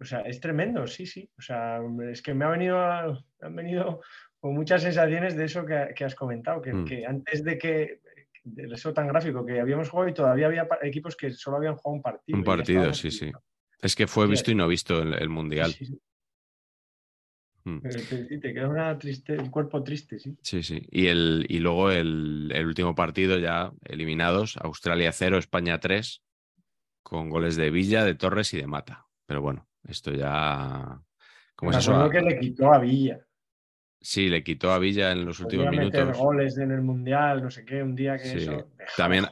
O sea, es tremendo, sí, sí. O sea, es que me ha venido, a- han venido con muchas sensaciones de eso que, que has comentado, que, Mm. que antes de que, de eso tan gráfico, que habíamos jugado y todavía había equipos que solo habían jugado un partido. Un partido, sí, sí. Es que fue visto y no visto el, el Mundial. Sí, sí, Mm. Te, te queda una triste, el cuerpo triste, sí. Sí, sí. Y, el, y luego el, el último partido ya eliminados, Australia 0, España 3, con goles de Villa, de Torres y de Mata. Pero bueno, esto ya... ¿Cómo Me es eso? que le quitó a Villa. Sí, le quitó a Villa en los últimos meter minutos. goles en el Mundial, no sé qué, un día que Sí. eso. También-.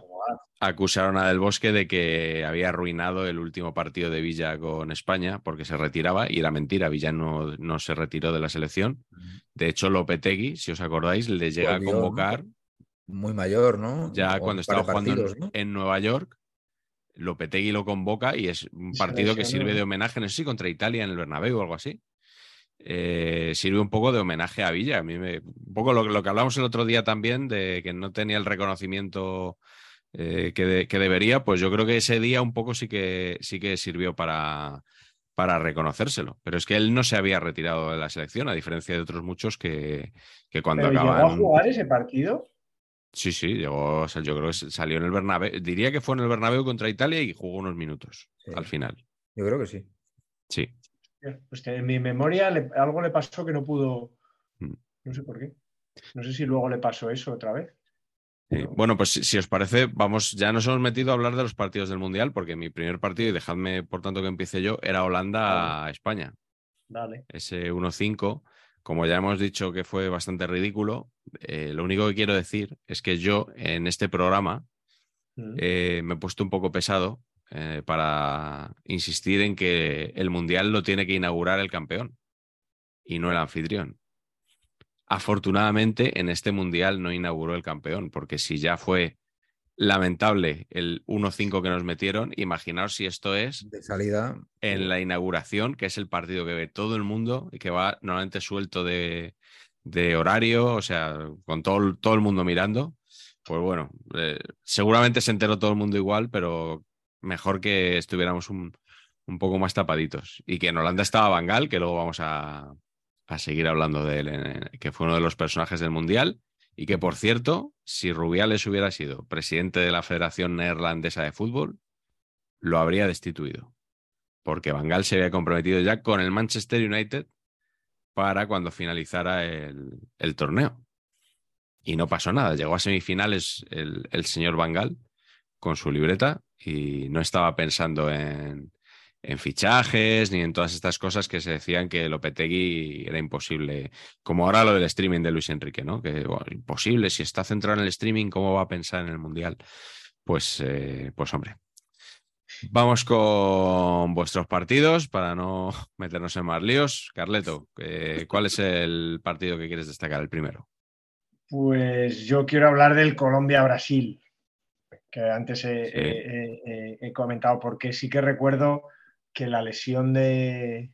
Acusaron a Del Bosque de que había arruinado el último partido de Villa con España porque se retiraba y era mentira. Villa no, no se retiró de la selección. De hecho, Lopetegui, si os acordáis, le llega Volvió, a ¿no? convocar Muy mayor, ¿no? ya O cuando estaba jugando en, partidos, ¿no? en Nueva York Lopetegui lo convoca y es un partido que sirve de homenaje, no sé si contra Italia en el Bernabéu o algo así. Eh, sirve un poco de homenaje a Villa. A mí me, un poco lo, lo que hablamos el otro día también de que no tenía el reconocimiento eh, que, de- que debería, pues yo creo que ese día un poco sí que, sí que sirvió para, para reconocérselo. Pero es que él no se había retirado de la selección, a diferencia de otros muchos que, que cuando Pero llegó a jugar ese partido. Sí, sí, llegó, o sea, yo creo que salió en el Bernabéu. Diría que fue en el Bernabéu contra Italia y jugó unos minutos Sí. al final. Yo creo que sí. Sí. Pues que en mi memoria le- algo le pasó que no pudo. Mm. No sé por qué. No sé si luego le pasó eso otra vez. Sí. Bueno, pues si, si os parece, vamos, ya nos hemos metido a hablar de los partidos del Mundial, porque mi primer partido, y dejadme por tanto que empiece yo, era Holanda-España. Dale. Ese 1-5, como ya hemos dicho que fue bastante ridículo, eh, lo único que quiero decir es que yo en este programa Mm. eh, me he puesto un poco pesado eh, para insistir en que el Mundial lo tiene que inaugurar el campeón y no el anfitrión. Afortunadamente, en este Mundial no inauguró el campeón, porque si ya fue lamentable el 1-5 que nos metieron, imaginaos si esto es De salida. en la inauguración, que es el partido que ve todo el mundo y que va normalmente suelto de, de horario, o sea, con todo, el- todo el mundo mirando. Pues bueno, eh, seguramente se enteró todo el mundo igual, pero mejor que estuviéramos un, un poco más tapaditos. Y que en Holanda estaba Bangal, que luego vamos a, a seguir hablando de él, en- que fue uno de los personajes del Mundial. Y que, por cierto, si Rubiales hubiera sido presidente de la Federación Neerlandesa de Fútbol, lo habría destituido porque Van se había comprometido ya con el Manchester United para cuando finalizara el, el torneo. Y no pasó nada. Llegó a semifinales el, el señor Van Gaal con su libreta y no estaba pensando en, en fichajes ni en todas estas cosas que se decían que Lopetegui era imposible. Como ahora lo del streaming de Luis Enrique, ¿no? Que bueno, imposible, si está centrado en el streaming, ¿cómo va a pensar en el Mundial? Pues, eh, pues hombre, Vamos con vuestros partidos para no meternos en más líos. Carleto, eh, ¿cuál es el partido que quieres destacar? El primero. Pues yo quiero hablar del Colombia-Brasil, que antes he, Sí. he- he- he comentado, porque sí que recuerdo que la lesión de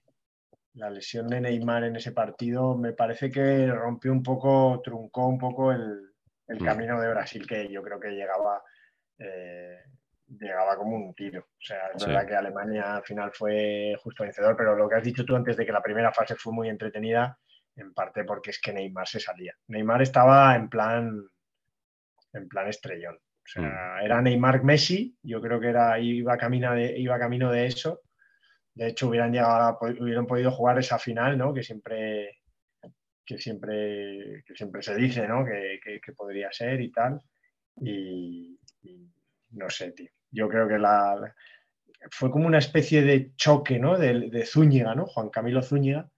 la lesión de Neymar en ese partido me parece que rompió un poco, truncó un poco el, el Mm. camino de Brasil, que yo creo que llegaba, eh, llegaba como un tiro. O sea, es Sí. verdad que Alemania al final fue justo vencedor, pero lo que has dicho tú antes de que la primera fase fue muy entretenida, en parte porque es que Neymar se salía. Neymar estaba en plan, en plan estrellón. O sea, era Neymar Messi, yo creo que era, iba, camino de, iba camino de eso. De hecho, hubieran, llegado hubieran podido jugar esa final, ¿no? Que siempre, que siempre, que siempre se dice, ¿no? Que, que- podría ser y tal. Y, no sé, tío. Yo creo que la, fue como una especie de choque, ¿no? De, de Zúñiga, ¿no? Juan Camilo Zúñiga.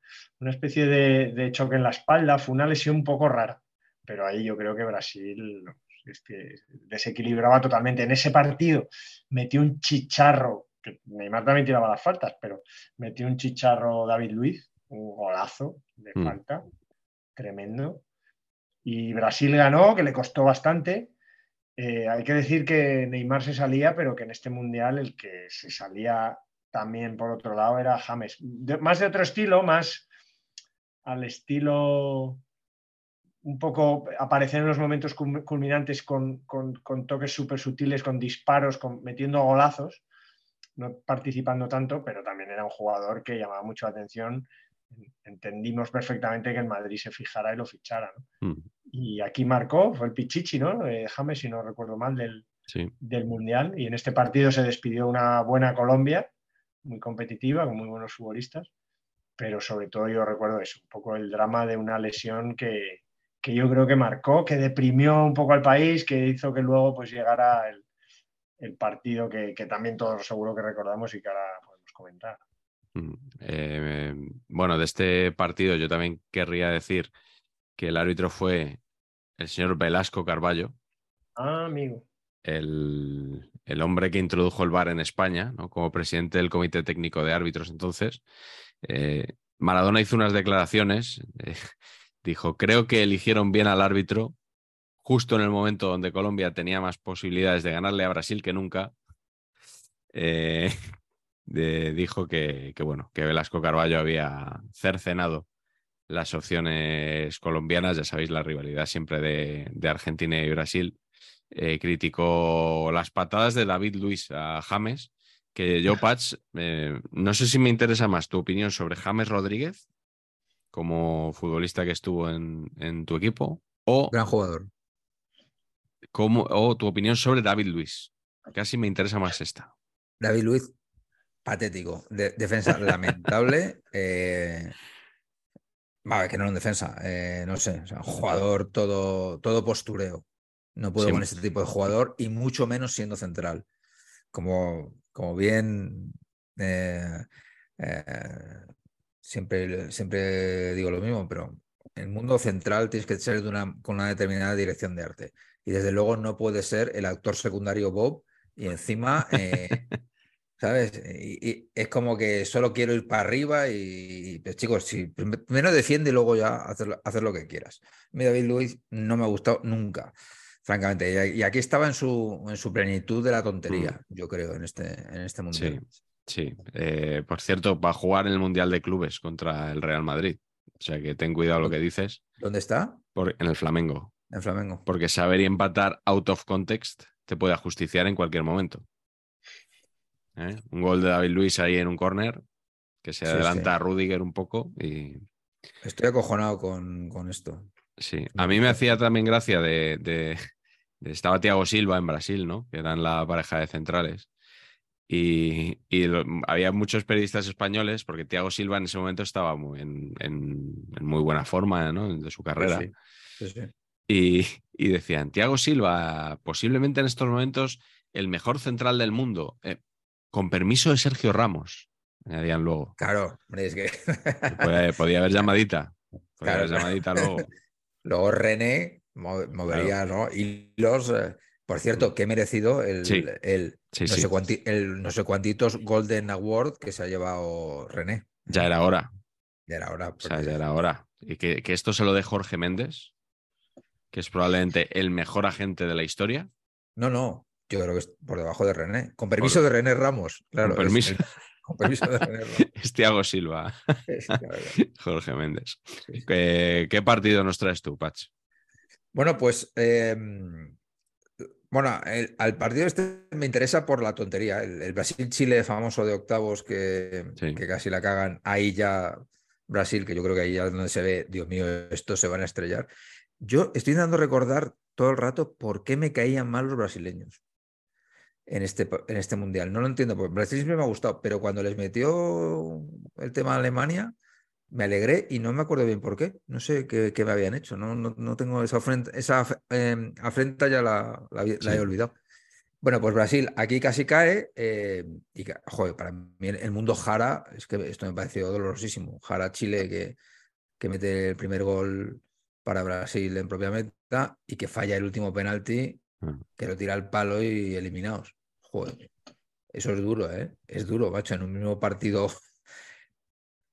Una especie de, de choque en la espalda. Fue una lesión un poco rara. Pero ahí yo creo que Brasil es desequilibraba totalmente. En ese partido metió un chicharro, que Neymar también tiraba las faltas, pero metió un chicharro David Luiz, un golazo de Mm. falta, tremendo. Y Brasil ganó, que le costó bastante. Eh, hay que decir que Neymar se salía, pero que en este mundial el que se salía también por otro lado era James. De- más de otro estilo, más al estilo un poco aparecer en los momentos culminantes con, con- con toques súper sutiles, con disparos, con, metiendo golazos, no participando tanto, pero también era un jugador que llamaba mucho la atención. Entendimos perfectamente que el Madrid se fijara y lo fichara. ¿no? Mm, Y aquí marcó, fue el Pichichi, ¿no? Eh, James, si no recuerdo mal, del, Sí, del Mundial. Y en este partido se despidió una buena Colombia, muy competitiva, con muy buenos futbolistas. Pero sobre todo yo recuerdo eso, un poco el drama de una lesión que, que yo creo que marcó, que deprimió un poco al país, que hizo que luego pues llegara el, el partido que, que también todos seguro que recordamos y que ahora podemos comentar. Mm, eh, bueno, de este partido yo también querría decir que el árbitro fue el señor Velasco Carballo, Ah, amigo. el, el hombre que introdujo el VAR en España, ¿no? como presidente del Comité Técnico de Árbitros entonces. Eh, Maradona hizo unas declaraciones, eh, dijo, creo que eligieron bien al árbitro justo en el momento donde Colombia tenía más posibilidades de ganarle a Brasil que nunca. eh, dijo que, bueno, que Velasco Carballo había cercenado las opciones colombianas, ya sabéis, la rivalidad siempre de, Argentina y Brasil. Eh, criticó las patadas de David Luis a James, que yo, Patch, eh, no sé si me interesa más tu opinión sobre James Rodríguez como futbolista que estuvo en, tu equipo o... Gran jugador. Como, o tu opinión sobre David Luis. Casi me interesa más esta. David Luis, patético. defensa lamentable. Eh, que no en defensa. Eh, no sé. un jugador todo, todo postureo. No puedo con este tipo de jugador y mucho menos siendo central. Como, como bien eh, siempre, siempre digo lo mismo, pero en el mundo central tienes que ser de una, con una determinada dirección de arte. Y desde luego no puede ser el actor secundario Bob y encima, eh, ¿sabes? Y, es como que solo quiero ir para arriba y, pues chicos, si primero defiende y luego ya hacer, hacer lo que quieras. Mi David Luis no me ha gustado nunca, francamente. Y, aquí estaba en su, en su plenitud de la tontería, mm. yo creo, en este, en este mundial. Sí, sí. Eh, por cierto, va a jugar en el Mundial de Clubes contra el Real Madrid. O sea que ten cuidado lo que dices. ¿Dónde está? Por, en el Flamengo. En Flamengo. Porque saber y empatar out of context te puede ajusticiar en cualquier momento. ¿Eh? Un gol de David Luis ahí en un corner que se adelanta a Rudiger un poco y. Estoy acojonado con, esto. Sí, a mí me hacía también gracia de, estaba Thiago Silva en Brasil, ¿no? Que eran la pareja de centrales. Y, había muchos periodistas españoles, porque Thiago Silva en ese momento estaba muy en, muy buena forma ¿no? de su carrera. Sí, sí, y, decían, Tiago Silva, posiblemente en estos momentos el mejor central del mundo, eh, con permiso de Sergio Ramos, añadían luego. Claro, es que... podía, haber llamadita. Podía haber llamadita luego. Luego René movería, ¿no? Y los... Eh, por cierto, qué merecido el, el, no sé cuántitos Golden Award que se ha llevado René. Ya era hora. Ya era hora. O sea, ya era hora. Y que, que, esto se lo dé Jorge Méndez, que es probablemente el mejor agente de la historia. No, no, yo creo que es por debajo de René. Con permiso de René Ramos, claro. Con permiso. con permiso de René Ramos. Es Tiago Silva. Jorge Méndez. ¿Qué, partido nos traes tú, Pach? Bueno, pues. Em, bueno, al partido este me interesa por la tontería. El, Brasil-Chile famoso de octavos que, que casi la cagan. Ahí ya Brasil, que yo creo que ahí ya donde se ve, Dios mío, esto se van a estrellar. Yo estoy intentando recordar todo el rato por qué me caían mal los brasileños en este, en este mundial. No lo entiendo, porque Brasil siempre me ha gustado, pero cuando les metió el tema de Alemania, me alegré y no me acuerdo bien por qué. No sé qué, me habían hecho. No, no, tengo esa afrenta, esa, em, afrenta ya la, la, he olvidado. Bueno, pues Brasil aquí casi cae. Eh, y, joder, para mí el mundo Jara, es que esto me pareció dolorosísimo. Jara Chile que, que mete el primer gol para Brasil en propia meta y que falla el último penalti, mm. que lo tira al palo y eliminados. Joder, eso es duro, ¿eh? Es duro, macho, en un mismo partido.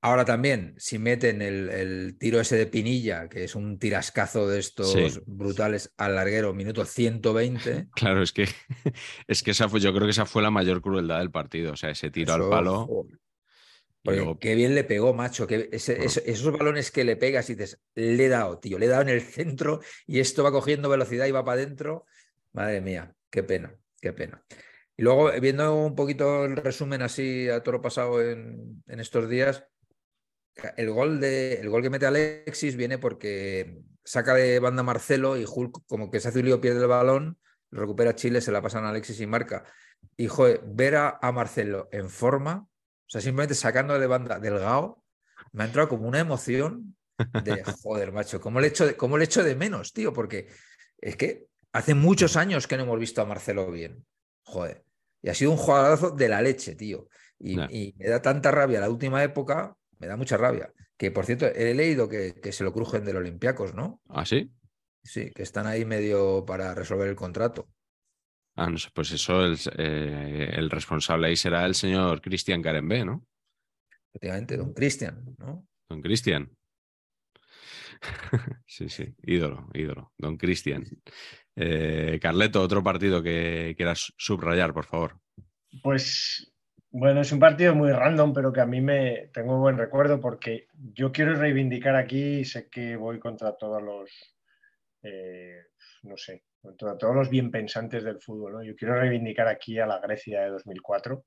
Ahora también, si meten el, tiro ese de Pinilla, que es un tirascazo de estos brutales al larguero, minuto 120. Claro, es que, es que esa fue, yo creo que esa fue la mayor crueldad del partido. O sea, ese tiro al palo. Qué bien le pegó, macho. Que esos balones que le pegas y dices, le he dado, tío, le he dado en el centro y esto va cogiendo velocidad y va para adentro. Madre mía, qué pena, qué pena. Y luego, viendo un poquito el resumen así a toro pasado en, estos días, el gol, de, el gol que mete Alexis viene porque saca de banda Marcelo y Hulk, como que se hace un lío, pierde el balón, lo recupera Chile, se la pasan a Alexis y marca. Y joder, ver a Marcelo en forma o sea, simplemente sacando de banda Delgado, me ha entrado como una emoción de, joder, macho, ¿cómo le echo de, cómo le echo de menos, tío? Porque es que hace muchos años que no hemos visto a Marcelo bien. Joder. Y ha sido un jugadorazo de la leche, tío. Y, me da tanta rabia la última época, me da mucha rabia. Que por cierto, he leído que, que se lo crujen del Olympiacos, ¿no? ¿Ah, sí? Sí, que están ahí medio para resolver el contrato. Ah, no sé, pues eso, el, eh, el responsable ahí será el señor Cristian Carembe, ¿no? Efectivamente, don Cristian, ¿no? Don Cristian. sí, sí, ídolo, ídolo, don Cristian. Eh, Carleto, otro partido que quieras subrayar, por favor. Pues bueno, es un partido muy random, pero que a mí me tengo buen recuerdo porque yo quiero reivindicar aquí, sé que voy contra todos los, eh, no sé, contra todos los bien pensantes del fútbol. ¿no? Yo quiero reivindicar aquí a la Grecia de 2004.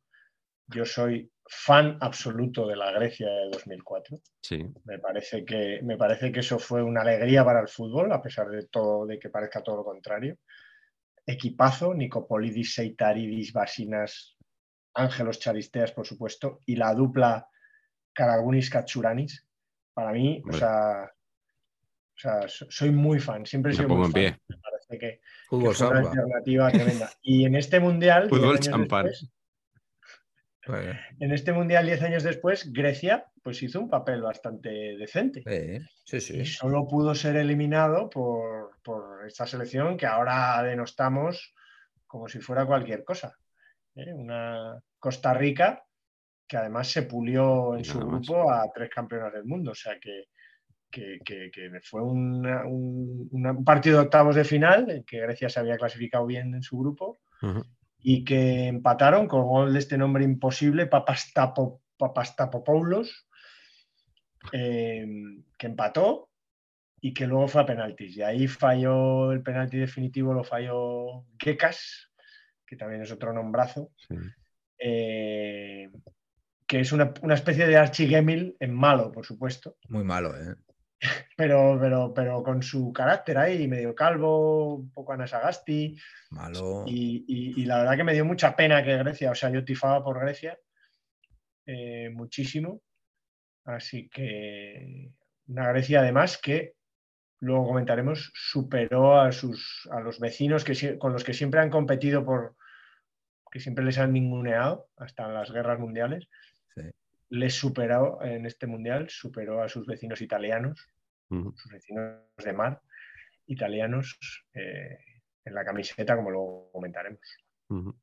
Yo soy fan absoluto de la Grecia de 2004. Sí. Me parece que, me parece que eso fue una alegría para el fútbol, a pesar de todo, de que parezca todo lo contrario. Equipazo, Nicopolidis, Seitaridis, Basinas, Ángelos Charisteas, por supuesto, y la dupla Karagunis Katsuranis. Para mí, o sea, o sea, soy muy fan, siempre he sido muy fan. Pie. Que, Fútbol que fue una samba. alternativa tremenda. Y en este mundial, Fútbol 10 años champán. después, Bueno, en este mundial, 10 años después, Grecia pues hizo un papel bastante decente. eh, sí, sí. Y solo pudo ser eliminado por, por esta selección que ahora denostamos como si fuera cualquier cosa. ¿eh? Una Costa Rica que además se pulió en su más. grupo a tres campeonas del mundo. O sea que, que- que- que fue una- un, una- un partido de octavos de final en que Grecia se había clasificado bien en su grupo y que empataron con gol de este nombre imposible, Papastapo, Papastapopoulos, eh, que empató y que luego fue a penaltis. Y ahí falló el penalti definitivo, lo falló Gekas, que también es otro nombrazo, Sí. eh, que es una, una especie de Archie Gemmill en malo, por supuesto, Muy malo, ¿eh? Pero, pero, pero con su carácter ahí, medio calvo, un poco Anasagasti. Malo. Y, y- y la verdad que me dio mucha pena que Grecia, o sea, yo tifaba por Grecia eh, muchísimo. Así que una Grecia además que luego comentaremos, superó a sus a los vecinos que, con los que siempre han competido por que siempre les han ninguneado hasta las guerras mundiales. Sí. Les superó en este mundial, superó a sus vecinos italianos, Ujú. sus vecinos de mar italianos eh, en la camiseta, como luego comentaremos. Ujú.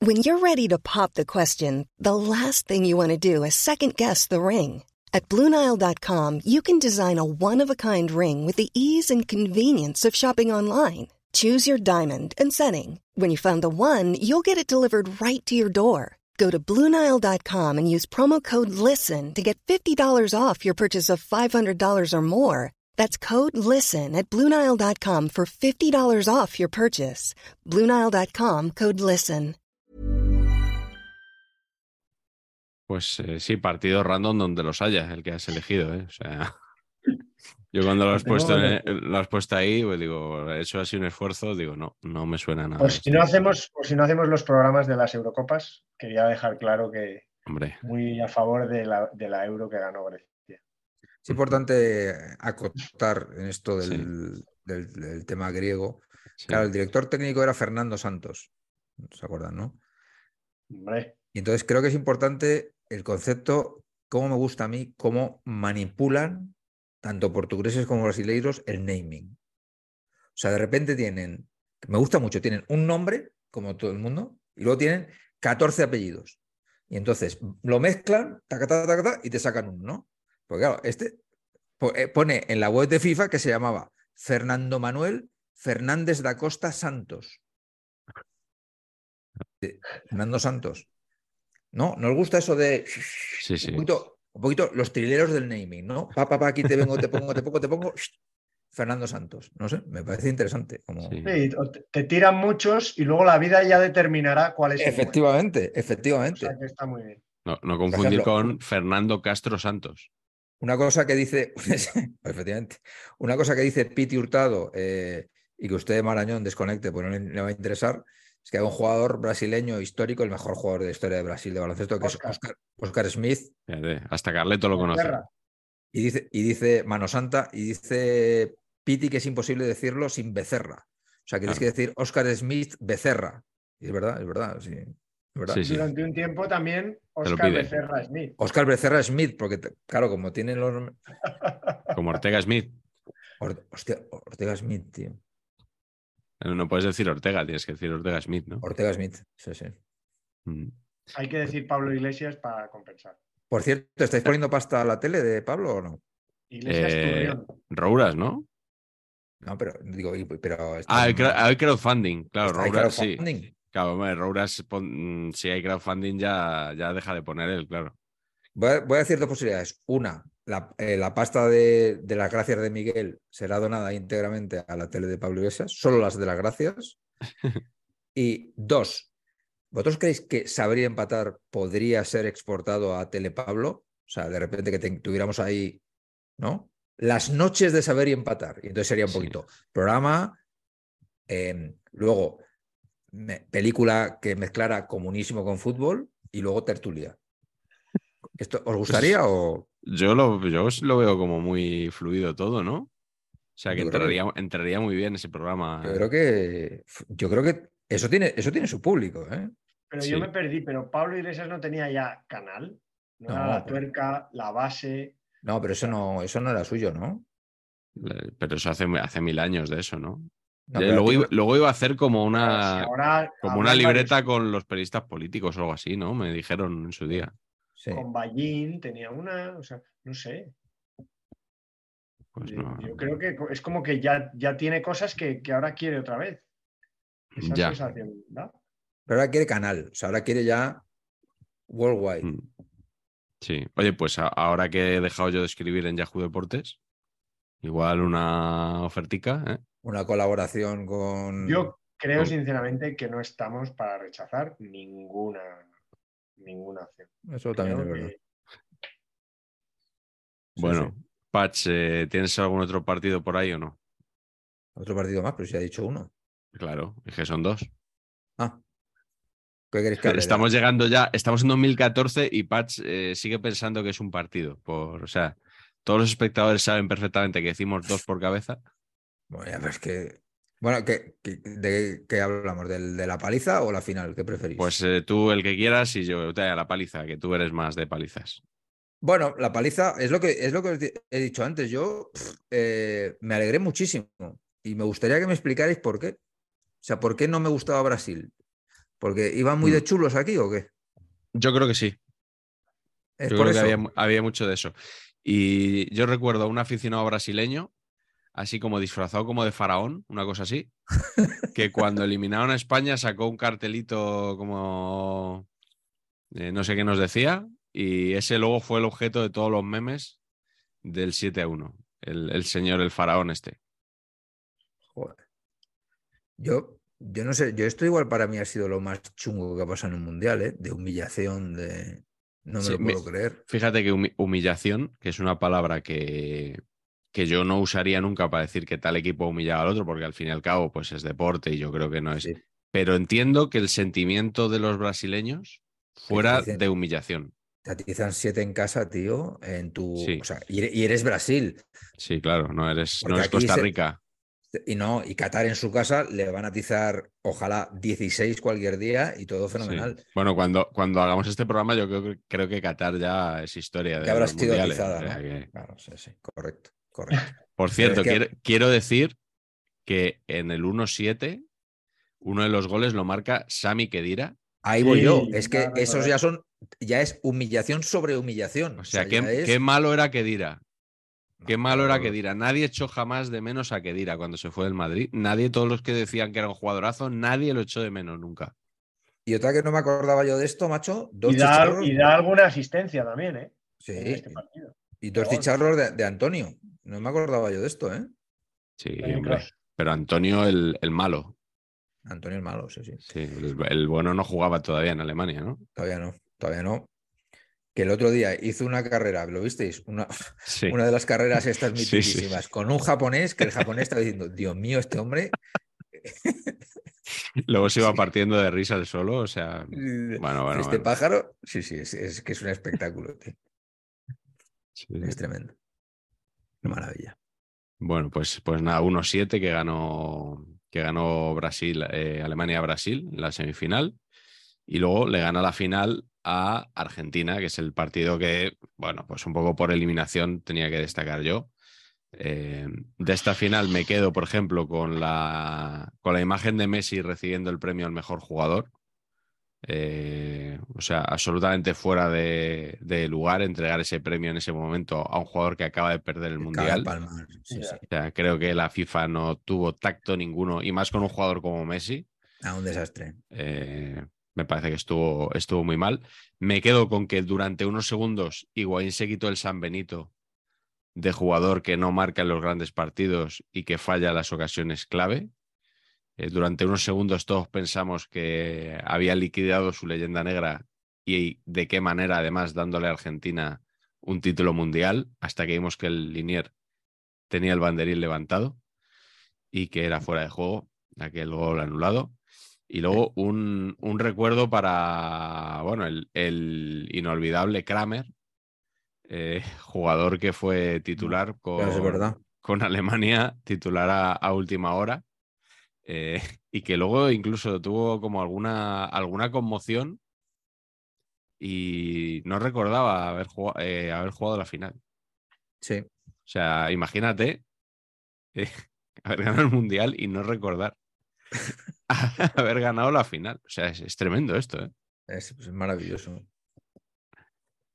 When you're ready to pop the question, the last thing you want to do is second guess the ring. At Bluenile.com, you can design a one of a kind ring with the ease and convenience of shopping online. Choose your diamond and setting. When you find the one, you'll get it delivered right to your door. Go to Bluenile.com and use promo code LISTEN to get $50 off your purchase of $500 or more. That's code LISTEN at Bluenile.com for $50 off your purchase. Bluenile.com code LISTEN. Pues eh, sí, partido random donde los haya, el que has elegido, ¿eh? O sea, yo cuando lo has, Tengo puesto, en- lo has puesto ahí, pues digo, eso ha sido un esfuerzo, digo, no, no me suena nada. Por si, no hacemos, si no hacemos los programas de las Eurocopas, quería dejar claro que Hombre, muy a favor de la, de la Euro que ganó Grecia. Es importante acotar en esto del, del- del tema griego. sí. Claro, el director técnico era Fernando Santos. ¿Se acuerdan, no? Hombre, Y entonces creo que es importante el concepto, cómo me gusta a mí, cómo manipulan tanto portugueses como brasileiros el naming. O sea, de repente tienen, me gusta mucho, tienen un nombre, como todo el mundo, y luego tienen 14 apellidos. Y entonces lo mezclan, taca, taca, taca, taca, y te sacan uno, ¿no? Porque claro, este eh, pone en la web de FIFA que se llamaba Fernando Manuel Fernández da Costa Santos. Fernando Santos. ¿No? ¿Nos gusta eso de Sí, sí. un, poquito, un poquito los trileros del naming, ¿no? Pa, pa, pa, aquí te vengo, te pongo, te pongo, te pongo. Fernando Santos. No sé, me parece interesante. Como... Sí. o te, tiran muchos y luego la vida ya determinará cuál es el. Efectivamente, O efectivamente. sea que está muy bien. No, no confundir ejemplo, con Fernando Castro Santos. Una cosa que dice, efectivamente, una cosa que dice Piti Hurtado eh, y que usted, Marañón, desconecte, pues no le, le va a interesar, es que hay un jugador brasileño histórico, el mejor jugador de la historia de Brasil de baloncesto, que Oscar. es Oscar, Oscar Smith, Fíjate, hasta Carleto lo conoce. Y dice, y dice Mano Santa, y dice Piti que es imposible decirlo sin Becerra. O sea, que tienes Claro. que decir Oscar Smith Becerra. Y es verdad, es verdad, sí. es verdad. Sí, sí. Durante un tiempo también Oscar. Becerra Smith. Oscar Becerra Smith, porque te- claro, como tienen los nombres- Como Ortega Smith. Or- hostia, Ortega Smith, tío. No no puedes decir Ortega, tienes que decir Ortega Smith, ¿no? Ortega Smith, sí, sí. Mm. Hay que decir Pablo Iglesias para compensar. Por cierto, ¿estáis poniendo pasta a la tele de Pablo o no? Iglesias Eh. Rouras, ¿no? No, pero digo, pero Ah, hay, hay crowdfunding, claro, Rouras, sí. crowdfunding. Claro, hombre, Rouras, mm, si hay crowdfunding ya, ya deja de poner él, claro. Voy a, voy a decir dos posibilidades. Una, la, eh, la pasta de, de las gracias de Miguel será donada íntegramente a la tele de Pablo Iglesias, solo las de las gracias. Y dos, ¿vosotros creéis que saber y empatar podría ser exportado a Tele Pablo? O sea, de repente que te- tuviéramos ahí, ¿no? Las noches de saber y empatar. Y entonces sería un Sí. poquito programa, eh, luego me- película que mezclara comunismo con fútbol y luego tertulia. ¿Esto os gustaría o...? Yo lo, yo lo veo como muy fluido todo, ¿no? O sea, que Yo creo que- entraría, entraría muy bien ese programa. Yo creo que, yo creo que eso tiene, eso tiene su público, ¿eh? Pero Sí. yo me perdí, pero Pablo Iglesias no tenía ya canal. No, era la pero- tuerca, la base. No, pero eso no, eso no era suyo, ¿no? Pero eso hace, hace mil años de eso, ¿no? Eh, luego, iba, luego iba a hacer como una, si ahora como una libreta varios- con los periodistas políticos o algo así, ¿no? Me dijeron en su día. Sí. Con Ballín tenía una, o sea, no sé. Pues Yo- no. Yo creo que es como que ya, ya tiene cosas que, que ahora quiere otra vez. Esa Ya. sensación. Pero ahora quiere canal, o sea, ahora quiere ya worldwide. Mm. Sí. Oye, pues ahora que he dejado yo de escribir en Yahoo Deportes, igual una ofertica, ¿eh? Una colaboración con. Yo creo Con- sinceramente que no estamos para rechazar ninguna, ninguna acción. Eso también Creo es verdad. que- Bueno, sí. Patch, eh, ¿tienes algún otro partido por ahí o no? Otro partido más, pero si ha dicho uno. Claro, es que son dos. Ah. ¿Qué queréis que? Estamos llegando ya, estamos en 2014 y Patch eh, sigue pensando que es un partido. Por, o sea, todos los espectadores saben perfectamente que decimos dos por cabeza. Bueno, ya, pero es que. Bueno, ¿qué, qué- ¿de qué hablamos? ¿Del- ¿De la paliza o la final? ¿Qué preferís? Pues eh, tú el que quieras y yo a la paliza, que tú eres más de palizas. Bueno, la paliza es lo que, es lo que os he dicho antes. Yo eh, me alegré muchísimo y me gustaría que me explicarais por qué. O sea, ¿por qué no me gustaba Brasil? ¿Porque iban muy Mm. de chulos aquí o qué? Yo creo que sí. Es Yo por creo que eso. había, mu- había mucho de eso. Y yo recuerdo a un aficionado brasileño, así como disfrazado como de faraón, una cosa así, que cuando eliminaron a España sacó un cartelito como eh, no sé qué nos decía, y ese luego fue el objeto de todos los memes del 7 a 1, el, el señor, el faraón este. Joder. Yo, yo no sé, yo esto igual para mí ha sido lo más chungo que ha pasado en un mundial, ¿eh? De humillación, de. No me Sí, lo puedo creer. Fíjate que humi- humillación, que es una palabra que, que yo no usaría nunca para decir que tal equipo ha humillado al otro, porque al fin y al cabo pues es deporte y yo creo que no es. Sí. Pero entiendo que el sentimiento de los brasileños fuera dicen- de humillación. Te atizan siete en casa, tío, en tu. Sí. O sea, y ere- y eres Brasil. Sí, claro, no eres, no Costa se- Rica. Y no, y Qatar en su casa le van a atizar, ojalá, 16 cualquier día y todo Sí. fenomenal. Bueno, cuando, cuando hagamos este programa, yo creo, que- creo que Qatar ya es historia de Ya habrá los sido atizada, ¿no? que- Claro, sí, sí, correcto, correcto. Por cierto, es que- quiero, quiero decir que en el 1-7, uno de los goles lo marca Sami Kedira. Ahí voy yo. Es que esos ya son, ya es humillación sobre humillación. O sea, qué, es- qué malo era Kedira. Qué malo era Kedira. Nadie echó jamás de menos a Kedira cuando se fue del Madrid. Nadie, todos los que decían que era un jugadorazo, nadie lo echó de menos nunca. Y otra que no me acordaba yo de esto, macho, dos Y da, y da alguna asistencia también, ¿eh? Sí, En este partido. y dos chicharros de, de Antonio. No me acordaba yo de esto, ¿eh? Sí, hombre. Pero Antonio, el, el malo. Antonio el malo, sí, sí. Sí, el, el bueno no jugaba todavía en Alemania, ¿no? Todavía no, todavía no. Que el otro día hizo una carrera, ¿lo visteis? Una, Sí. una de las carreras estas Sí, sí. mitiquísimas, con un japonés que el japonés estaba diciendo, Dios mío, este hombre. Luego se iba Sí. partiendo de risa el solo, o sea. Bueno, bueno. este bueno. pájaro, sí, sí, es, es que es un espectáculo, tío. Sí. Es tremendo. Maravilla. Bueno, pues, pues nada, 1-7 que ganó, que ganó Brasil, eh, Alemania-Brasil en la semifinal. Y luego le gana la final a Argentina, que es el partido que, bueno, pues un poco por eliminación tenía que destacar yo. Eh, de esta final me quedo, por ejemplo, con la, con la imagen de Messi recibiendo el premio al mejor jugador. Eh, o sea, absolutamente fuera de, de lugar entregar ese premio en ese momento a un jugador que acaba de perder el Mundial. palma, sí, sí. O sea, creo que la FIFA no tuvo tacto ninguno, y más con un jugador como Messi. A un desastre. Eh, me parece que estuvo, estuvo muy mal. Me quedo con que durante unos segundos Higuaín se quitó el San Benito de jugador que no marca en los grandes partidos y que falla las ocasiones clave. Eh, durante unos segundos todos pensamos que había liquidado su leyenda negra y de qué manera, además, dándole a Argentina un título mundial, hasta que vimos que el Linier tenía el banderín levantado y que era fuera de juego, aquel gol anulado. Y luego un, un recuerdo para, bueno, el, el inolvidable Kramer, eh, jugador que fue titular con, con Alemania, titular a, a última hora, eh, y que luego incluso tuvo como alguna, alguna conmoción y no recordaba haber jugado, eh, haber jugado la final. Sí. O sea, imagínate eh, haber ganado el mundial y no recordar haber ganado la final. O sea, es, es tremendo esto, ¿eh? Es, es maravilloso.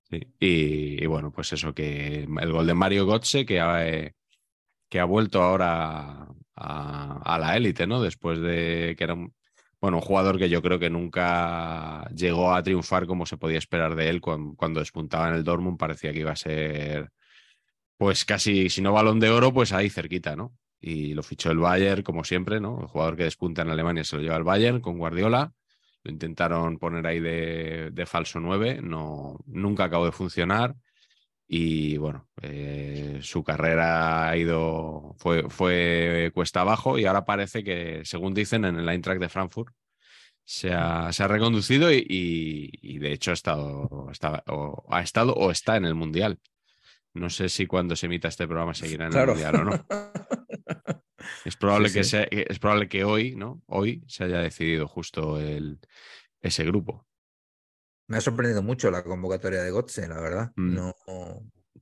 Sí. Y, y, bueno, pues eso, que el gol de Mario Götze, que ha, que ha vuelto ahora a, la élite, ¿no? Después de que era un, bueno, un jugador que yo creo que nunca llegó a triunfar como se podía esperar de él cuando, despuntaba en el Dortmund, parecía que iba a ser, pues casi, si no balón de oro, pues ahí cerquita, ¿no? Y lo fichó el Bayern, como siempre, ¿no? El jugador que despunta en Alemania se lo lleva al Bayern con Guardiola. Lo intentaron poner ahí de, de falso 9, no, nunca acabó de funcionar. Y bueno, eh, su carrera ha ido, fue, fue cuesta abajo y ahora parece que, según dicen en el Eintracht de Frankfurt, se ha, se ha reconducido y, y, y, de hecho ha estado, está, o, ha estado o está en el Mundial. No sé si cuando se emita este programa seguirá en Claro. el Mundial o no. Es probable, Sí, que sí. sea- es probable que hoy, ¿no? Hoy se haya decidido justo el, ese grupo. Me ha sorprendido mucho la convocatoria de Gotze, la verdad. Mm. No,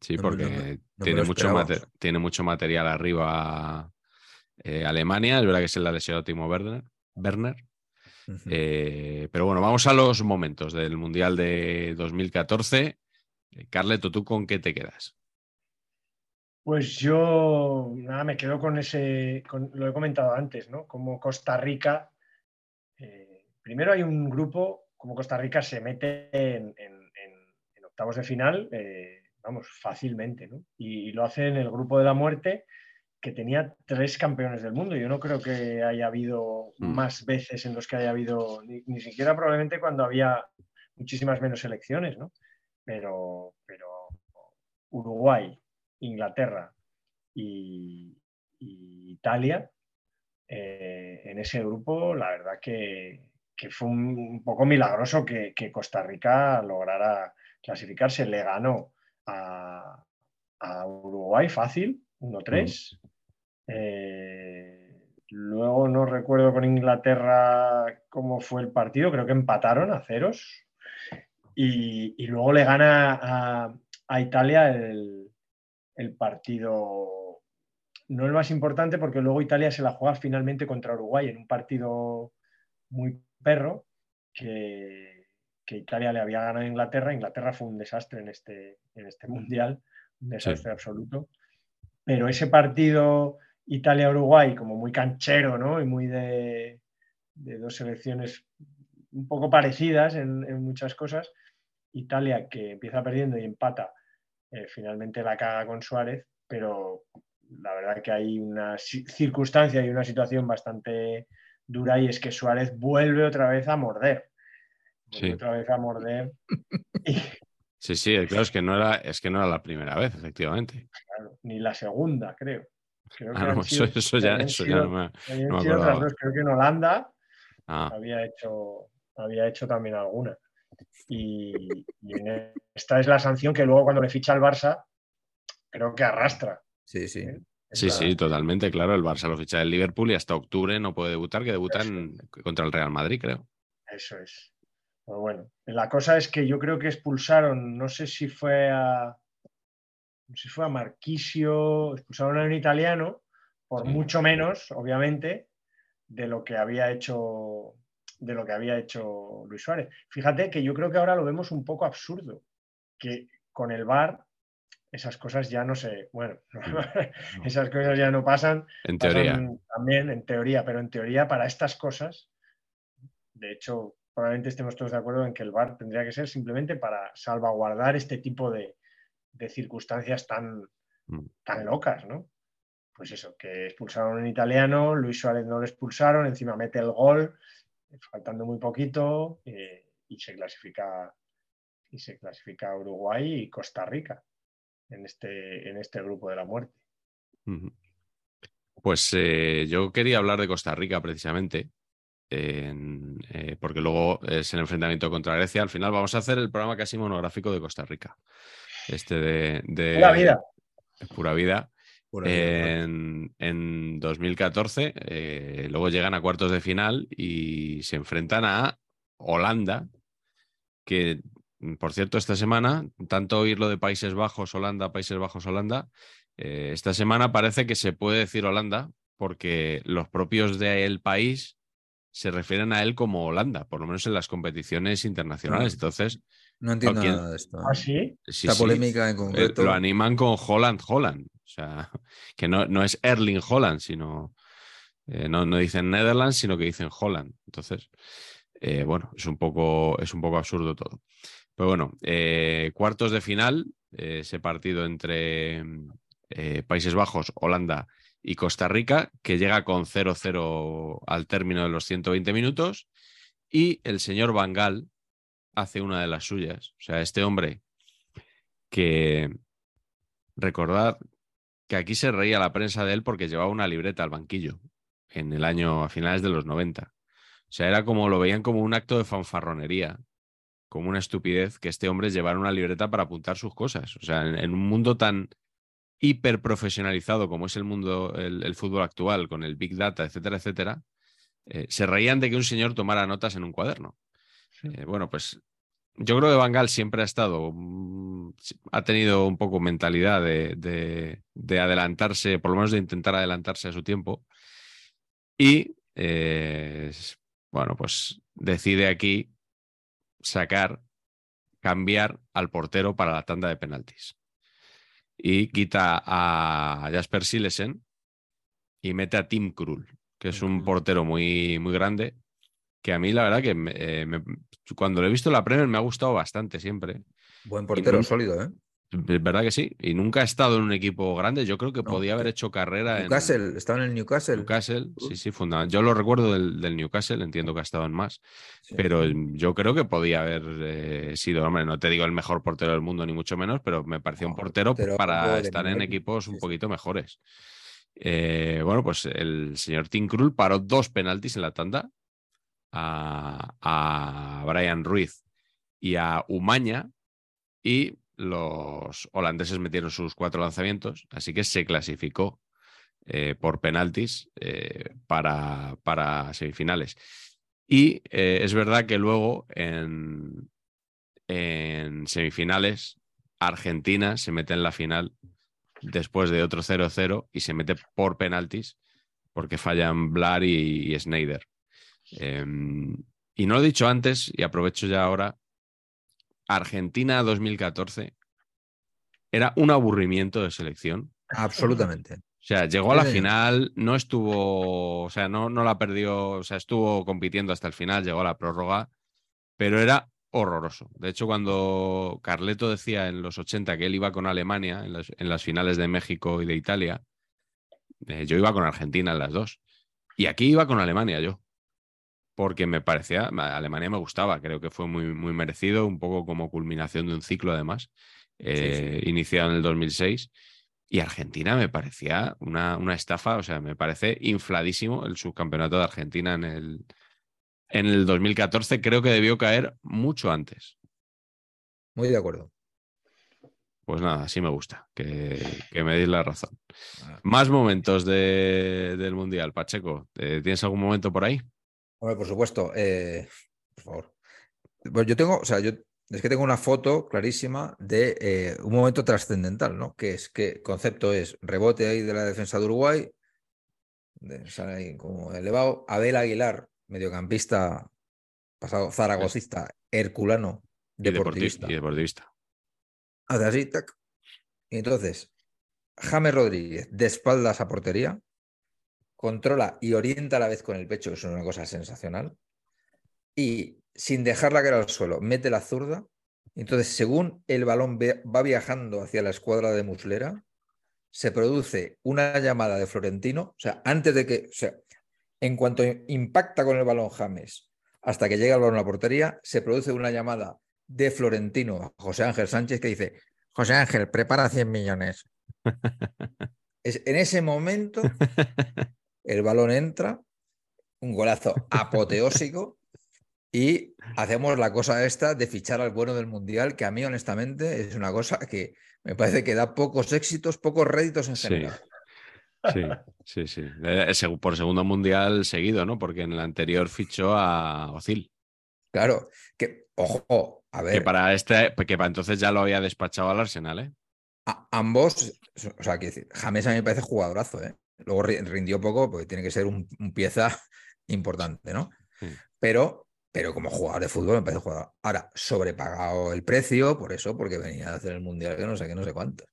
Sí, No porque no no tiene, mucho tiene material arriba eh, Alemania. Es verdad que se le ha lesionado Timo Werner. Werner. Eh, pero bueno, vamos a los momentos del Mundial de 2014. Eh, Carleto, ¿tú con qué te quedas? Pues yo, nada, me quedo con ese, con- lo he comentado antes, ¿no? Como Costa Rica, eh, primero hay un grupo, como Costa Rica se mete en, en- en- en octavos de final, eh, vamos, fácilmente, ¿no? Y, lo hace en el grupo de la muerte, que tenía tres campeones del mundo. Yo no creo que haya habido Mm. más veces en los que haya habido, ni, ni siquiera probablemente cuando había muchísimas menos selecciones, ¿no? Pero, pero Uruguay, Inglaterra y, y Italia, eh, en ese grupo, la verdad que, que fue un, poco milagroso que, que Costa Rica lograra clasificarse. Le ganó a, a Uruguay fácil, 1-3. Eh, luego no recuerdo con Inglaterra cómo fue el partido, creo que empataron a ceros. Y, y luego le gana a, a Italia el, el partido, no el más importante, porque luego Italia se la juega finalmente contra Uruguay en un partido muy perro que, que Italia le había ganado a Inglaterra. Inglaterra fue un desastre en este, en este mundial, un desastre absoluto. Pero ese partido Italia-Uruguay, como muy canchero, ¿no? Y muy de, de dos selecciones un poco parecidas en, en muchas cosas. Italia que empieza perdiendo y empata, eh, finalmente la caga con Suárez, pero la verdad que hay una ci- circunstancia y una situación bastante dura y es que Suárez vuelve otra vez a morder. Vuelve Sí. otra vez a morder. Y, Sí, sí, claro, es que no era, es que no era la primera vez, efectivamente. claro, ni la segunda, creo. Creo que Ah, no, eso, sido- eso ya, no me. no otras dos. Creo que en Holanda Ah, había hecho, había hecho también alguna. Y, y en esta es la sanción que luego cuando le ficha al Barça, creo que arrastra. Sí, sí. ¿eh? Sí, sí, totalmente, claro. El Barça lo ficha del Liverpool y hasta octubre no puede debutar, que debuta en- contra el Real Madrid, creo. Eso es. Pero bueno, la cosa es que yo creo que expulsaron, no sé si fue a. No sé si fue a Marquisio, expulsaron a un italiano, por Sí. mucho menos, obviamente, de lo que había hecho de lo que había hecho Luis Suárez. Fíjate que yo creo que ahora lo vemos un poco absurdo, que con el VAR esas cosas ya no se, bueno, esas cosas ya no pasan, En teoría. también en teoría, pero en teoría para estas cosas de hecho, probablemente estemos todos de acuerdo en que el VAR tendría que ser simplemente para salvaguardar este tipo de, circunstancias tan, mm. tan locas, ¿no? Pues eso, que expulsaron a un italiano, Luis Suárez no lo expulsaron, encima mete el gol, faltando muy poquito, eh, y se clasifica y se clasifica Uruguay y Costa Rica en este, en este grupo de la muerte. Pues eh, yo quería hablar de Costa Rica precisamente, eh, porque luego es el enfrentamiento contra Grecia. Al final vamos a hacer el programa casi monográfico de Costa Rica. Este de... de pura vida. Pura vida. en, en, 2014, eh, luego llegan a cuartos de final y se enfrentan a Holanda, que por cierto, esta semana, tanto oírlo de Países Bajos, Holanda, Países Bajos, Holanda, eh, esta semana parece que se puede decir Holanda porque los propios del país se refieren a él como Holanda, por lo menos en las competiciones internacionales. Entonces. No entiendo nada de esto. ¿eh? ¿Ah, sí? Esta polémica en eh, concreto. Lo animan con Holland, Holland. O sea, que no, no es Erling Holland, sino. no, no dicen Netherlands, sino que dicen Holland. Entonces, bueno, es un, poco, es un poco absurdo todo. Pero bueno, cuartos de final, ese partido entre eh, Países Bajos, Holanda y Costa Rica, que llega con 0-0 al término de los 120 minutos. Y el señor Bangal hace una de las suyas. O sea, este hombre que recordad que aquí se reía la prensa de él porque llevaba una libreta al banquillo en el año a finales de los 90. O sea, era como lo veían como un acto de fanfarronería, como una estupidez que este hombre llevara una libreta para apuntar sus cosas. O sea, en un mundo tan hiper profesionalizado como es el mundo, el, fútbol actual, con el Big Data, etcétera, etcétera, eh, se reían de que un señor tomara notas en un cuaderno. Eh, bueno, pues yo creo que Bangal siempre ha estado, mm, ha tenido un poco mentalidad de, adelantarse, por lo menos de intentar adelantarse a su tiempo. Y, eh, bueno, pues decide aquí sacar, cambiar al portero para la tanda de penaltis y quita a Jasper Silesen y mete a Tim Krul, que es un portero muy, muy grande, que a mí la verdad que eh, cuando lo he visto en la Premier me ha gustado bastante siempre. Buen portero, sólido, ¿eh? ¿Verdad que sí? Y nunca ha estado en un equipo grande. Yo creo que podía haber hecho carrera Newcastle, en. estaba en el Newcastle. Newcastle, sí, sí, fundamental. Yo lo recuerdo del, Newcastle, entiendo que ha estado en más. pero yo creo que podía haber eh, sido, hombre, no te digo el mejor portero del mundo, ni mucho menos, pero me pareció un portero, para estar en equipos un poquito mejores. Eh, bueno, pues el señor Tim Krul paró dos penaltis en la tanda a, a Brian Ruiz y a Umaña. Y los holandeses metieron sus cuatro lanzamientos, así que se clasificó eh, por penaltis eh, para, para, semifinales. Y eh, es verdad que luego en, semifinales Argentina se mete en la final después de otro 0-0 y se mete por penaltis porque fallan Blar y, y Snyder. Em, y no lo he dicho antes y aprovecho ya ahora Argentina 2014 era un aburrimiento de selección. Absolutamente. O sea, llegó a la final, no estuvo, o sea, no, no la perdió, o sea, estuvo compitiendo hasta el final, llegó a la prórroga, pero era horroroso. De hecho, cuando Carleto decía en los 80 que él iba con Alemania en las, finales de México y de Italia, eh, yo iba con Argentina en las dos. Y aquí iba con Alemania yo porque me parecía, Alemania me gustaba, creo que fue muy, muy merecido, un poco como culminación de un ciclo además, eh, iniciado en el 2006. Y Argentina me parecía una, una, estafa, o sea, me parece infladísimo el subcampeonato de Argentina en el, en el 2014. Creo que debió caer mucho antes. Muy de acuerdo. Pues nada, así me gusta, que, que me deis la razón. Más momentos de, del Mundial, Pacheco. ¿Tienes algún momento por ahí? Hombre, por supuesto. Eh, por favor. Pues yo tengo, o sea, yo es que tengo una foto clarísima de eh, un momento trascendental, ¿no? Que es que el concepto es rebote ahí de la defensa de Uruguay, sale ahí como elevado. Abel Aguilar, mediocampista, pasado zaragocista, herculano, deportivista. Y deportivista. Hace así, tac. Y entonces, James Rodríguez, de espaldas a portería, controla y orienta a la vez con el pecho, que es una cosa sensacional. y sin dejarla caer al suelo, mete la zurda. Entonces, según el balón va viajando hacia la escuadra de Muslera, se produce una llamada de Florentino, o sea, antes de que, o sea, en cuanto impacta con el balón James hasta que llega el balón a la portería, se produce una llamada de Florentino a José Ángel Sánchez que dice, José Ángel, prepara 100 millones. es, en ese momento, el balón entra, un golazo apoteósico y hacemos la cosa esta de fichar al bueno del Mundial, que a mí honestamente es una cosa que me parece que da pocos éxitos, pocos réditos en general. Sí, sí, sí. Eh, por segundo mundial seguido, ¿no? Porque en el anterior fichó a Ozil. Claro, que, ojo, a ver. Que para este, que para entonces ya lo había despachado al Arsenal, ¿eh? ambos, o sea, que James a mí me parece jugadorazo, ¿eh? Luego rindió poco porque tiene que ser un, pieza importante, ¿no? Pero, pero como jugador de fútbol me parece jugador. Ahora, sobrepagado el precio, por eso, porque venía a hacer el mundial que no sé qué, no sé cuánto.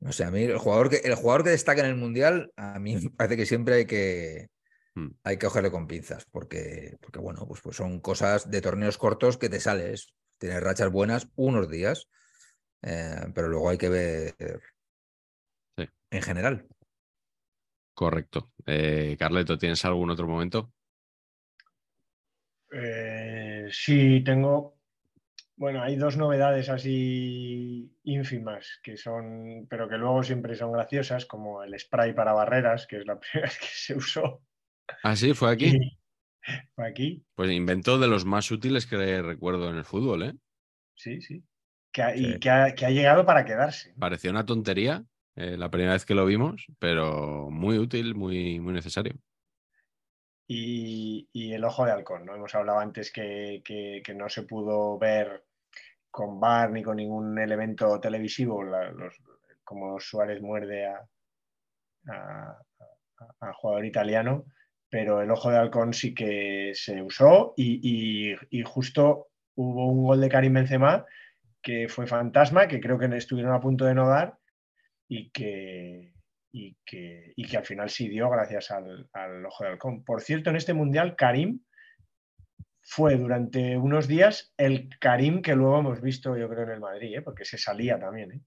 No sé, a mí el jugador que, el jugador que destaca en el Mundial, a mí me parece que siempre hay que, hmm. hay que cogerle con pinzas, porque, porque bueno, pues, pues son cosas de torneos cortos que te sales. Tienes rachas buenas unos días, eh, pero luego hay que ver en general. Correcto. Eh, Carleto, ¿tienes algún otro momento? Eh, sí, tengo bueno, hay dos novedades así ínfimas que son, pero que luego siempre son graciosas, como el spray para barreras, que es la primera vez que se usó. Ah, sí, fue aquí. fue aquí. Pues inventó de los más útiles que recuerdo en el fútbol, ¿eh? Sí, sí. y que ha, llegado para quedarse. Pareció una tontería eh, la primera vez que lo vimos, pero muy útil, muy, muy necesario. Y, el ojo de halcón, ¿no? Hemos hablado antes que no se pudo ver con bar ni con ningún elemento televisivo, como Suárez muerde a, a, jugador italiano, pero el ojo de halcón sí que se usó y, justo hubo un gol de Karim Benzema que fue fantasma, que creo que estuvieron a punto de no dar y que, y que, que al final sí dio gracias al, al, ojo de halcón. Por cierto, en este mundial, Karim fue durante unos días el Karim que luego hemos visto, yo creo, en el Madrid, ¿eh? porque se salía también. ¿eh?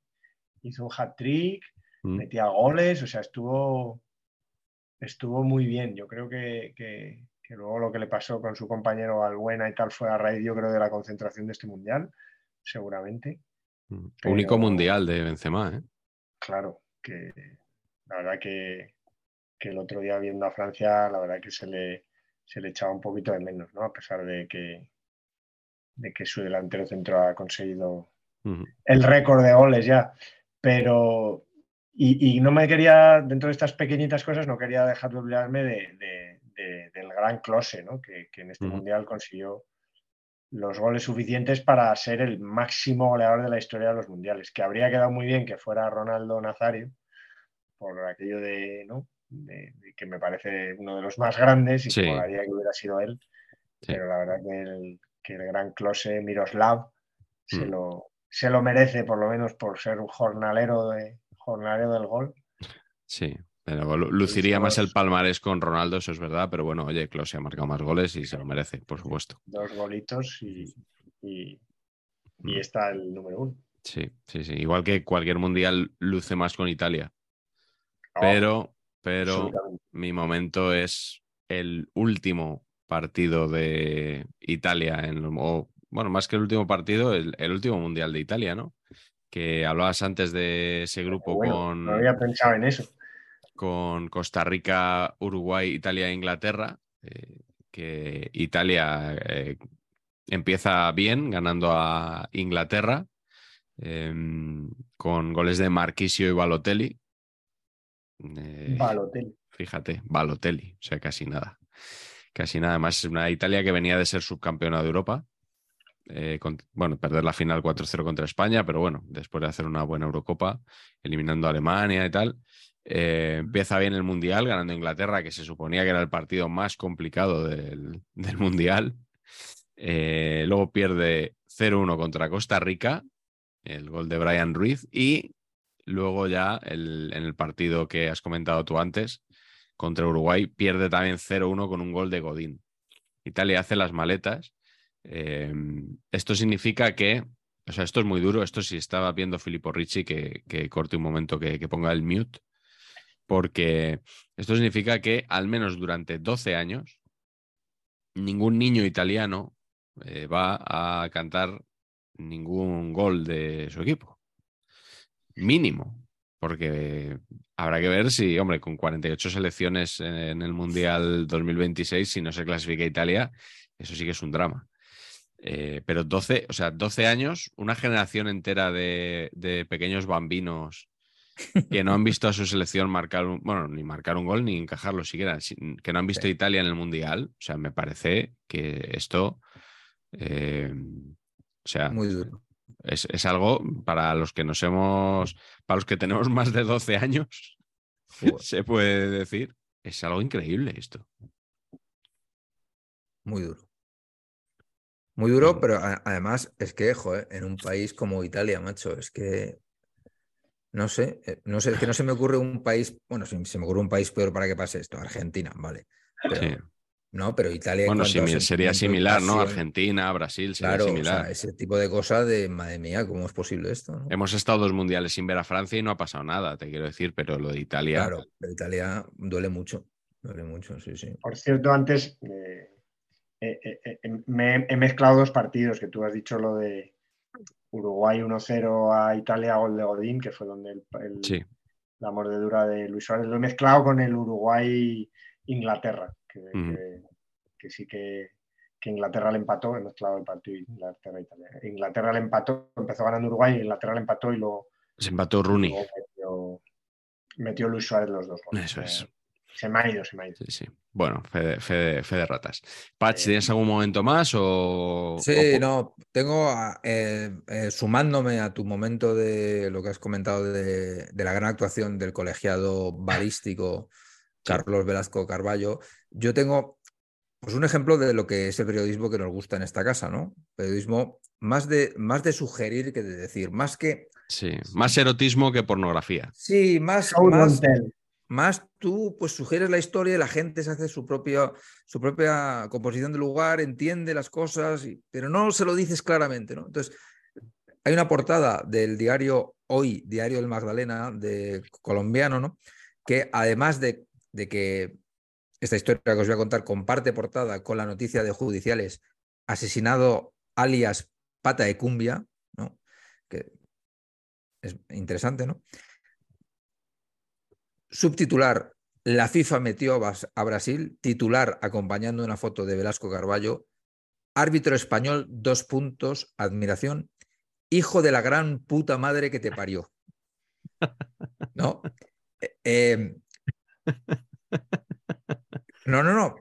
Hizo un hat-trick, mm. metía goles, o sea, estuvo, estuvo muy bien. Yo creo que, que, luego lo que le pasó con su compañero Albuena y tal fue a raíz, yo creo, de la concentración de este mundial, seguramente. Mm. Único mundial de Benzema, ¿eh? Claro, que la verdad que, que el otro día viendo a Francia, la verdad que se le se le echaba un poquito de menos, ¿no? A pesar de que, de que su delantero centro ha conseguido el récord de goles ya. Pero, y, no me quería, dentro de estas pequeñitas cosas, no quería dejar de olvidarme de, del gran Close, ¿no? Que, en este mundial consiguió los goles suficientes para ser el máximo goleador de la historia de los mundiales. Que habría quedado muy bien que fuera Ronaldo Nazario, por aquello de, ¿no? que me parece uno de los más grandes y que que hubiera sido él. Pero la verdad que el, que el gran Close Miroslav se, mm. lo, se lo merece, por lo menos por ser un jornalero, de, jornalero del gol. Sí, pero luciría más el palmarés con Ronaldo, eso es verdad, pero bueno, oye, Klose ha marcado más goles y se lo merece, por supuesto. Dos golitos y, y, mm. está el número uno. Sí, sí, sí. Igual que cualquier mundial luce más con Italia. Ah, pero pero mi momento es el último partido de Italia, en, o, bueno, más que el último partido, el, último mundial de Italia, ¿no? Que hablabas antes de ese grupo con. No había pensado en eso. Con Costa Rica, Uruguay, Italia e Inglaterra. Eh, que Italia eh, empieza bien ganando a Inglaterra em, con goles de Marquisio y Balotelli, eh, Balotelli. Fíjate, Balotelli, o sea, casi nada. Casi nada más. Una Italia que venía de ser subcampeona de Europa. Eh, bueno, perder la final 4-0 contra España, pero bueno, después de hacer una buena Eurocopa, eliminando a Alemania y tal, eh, empieza bien el Mundial, ganando Inglaterra, que se suponía que era el partido más complicado del, Mundial. luego pierde 0-1 contra Costa Rica, el gol de Brian Ruiz, y Luego ya en el partido que has comentado tú antes, contra Uruguay, pierde también 0-1 con un gol de Godín. Italia hace las maletas. Eh, esto significa que, o sea, esto es muy duro. Esto si estaba viendo Filippo Ricci, que, que corte un momento que, que ponga el mute, porque esto significa que al menos durante 12 años ningún niño italiano eh, va a cantar ningún gol de su equipo. Mínimo. Porque habrá que ver si, hombre, con 48 selecciones en el Mundial 2026, si no se clasifica Italia, eso sí que es un drama. Eh, pero 12, o sea, 12 años, una generación entera de, de, pequeños bambinos que no han visto a su selección marcar un, bueno, ni marcar un gol ni encajarlo siquiera, que no han visto sí. Italia en el Mundial. O sea, me parece que esto, eh, o sea, muy duro. Es, es, algo para los que nos hemos, para los que tenemos más de 12 años, se puede decir, es algo increíble esto. Muy duro. Muy duro, pero además es que, joder, en un país como Italia, macho, es que no sé, eh, no sé, es que no se me ocurre un país, bueno, se, se me ocurre un país peor para que pase esto, Argentina, vale. Pero, sí. No, pero Italia. Bueno, sería similar, ¿no? Argentina, Brasil, sería claro, similar. O sea, ese tipo de cosas de, madre mía, ¿cómo es posible esto? ¿no? Hemos estado dos mundiales sin ver a Francia y no ha pasado nada, te quiero decir, pero lo de Italia. Claro, pero Italia duele mucho, duele mucho, sí, sí. Por cierto, antes eh, eh, eh, me he mezclado dos partidos, que tú has dicho lo de Uruguay 1-0 a Italia, gol de Godín, que fue donde el, el, sí. la mordedura de Luis Suárez. Lo he mezclado con el Uruguay-Inglaterra, que, -huh. que, que, sí que, que, Inglaterra le empató, he mezclado el partido Inglaterra-Italia. Inglaterra le empató, empezó ganando Uruguay, Inglaterra le empató y luego... Se empató Rooney. Metió, metió, Luis Suárez los dos goles. Eso es. Se me ha ido, se me ha ido. Sí, sí. Bueno, fe de, fe de, fe de ratas. Patch, ¿tienes algún momento más o...? Sí, o... no, tengo, eh, eh, sumándome a tu momento de lo que has comentado de, de la gran actuación del colegiado balístico Carlos Velasco Carballo, yo tengo pues un ejemplo de lo que es el periodismo que nos gusta en esta casa, ¿no? Periodismo más de, más de sugerir que de decir, más que... Sí, más erotismo que pornografía. Sí, más... más más tú pues sugieres la historia y la gente se hace su propia, su propia composición del lugar, entiende las cosas, pero no se lo dices claramente. ¿no? Entonces, hay una portada del diario Hoy, Diario del Magdalena, de colombiano, ¿no? que además de, de que esta historia que os voy a contar comparte portada con la noticia de judiciales, asesinado alias Pata de Cumbia, ¿no? que es interesante, ¿no? Subtitular, la FIFA metió a Brasil, titular acompañando una foto de Velasco Carballo, árbitro español, dos puntos, admiración, hijo de la gran puta madre que te parió. ¿No? Eh, no, no, no.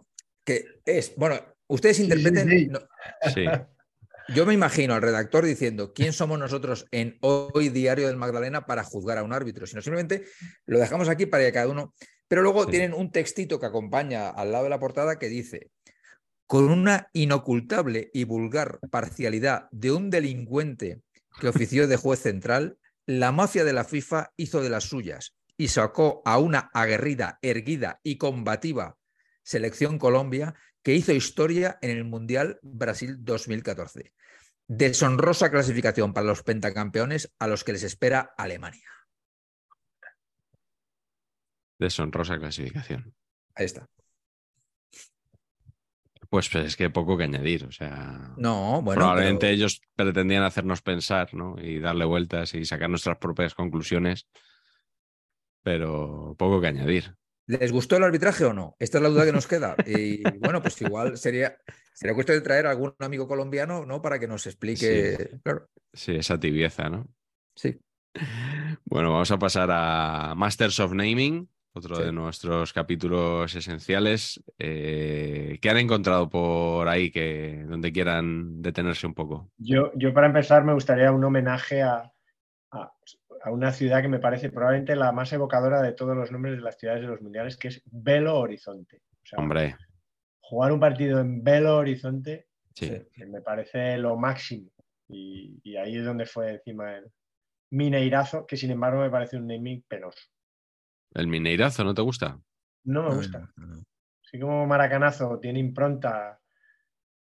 Que es, bueno, ustedes interpreten. Sí, sí, sí. No, Sí. Yo me imagino al redactor diciendo quién somos nosotros en Hoy Diario del Magdalena para juzgar a un árbitro, sino simplemente lo dejamos aquí para que cada uno. Pero luego Sí. tienen un textito que acompaña al lado de la portada que dice: con una inocultable y vulgar parcialidad de un delincuente que ofició de juez central, la mafia de la FIFA hizo de las suyas y sacó a una aguerrida, erguida y combativa selección Colombia que hizo historia en el Mundial Brasil 2014. Deshonrosa clasificación para los pentacampeones a los que les espera Alemania. Deshonrosa clasificación. Ahí está. Pues, pues es que poco que añadir. O sea, No, bueno. probablemente pero- ellos pretendían hacernos pensar, ¿no? Y darle vueltas y sacar nuestras propias conclusiones. Pero poco que añadir. ¿Les gustó el arbitraje o no? Esta es la duda que nos queda. Y bueno, pues igual sería, sería cuestión de traer a algún amigo colombiano, ¿no? Para que nos explique. Claro, Sí, esa tibieza, ¿no? sí. Bueno, vamos a pasar a Masters of Naming, otro Sí. de nuestros capítulos esenciales. Eh, ¿Qué han encontrado por ahí que donde quieran detenerse un poco? Yo, yo para empezar me gustaría un homenaje a, a, a una ciudad que me parece probablemente la más evocadora de todos los nombres de las ciudades de los mundiales, que es Belo Horizonte. O sea, Hombre, jugar un partido en Belo Horizonte sí. Que me parece lo máximo. Y, y ahí es donde fue encima el Mineirazo, que sin embargo me parece un naming penoso. ¿El Mineirazo no te gusta? No me No, gusta. no, no. Así como Maracanazo tiene impronta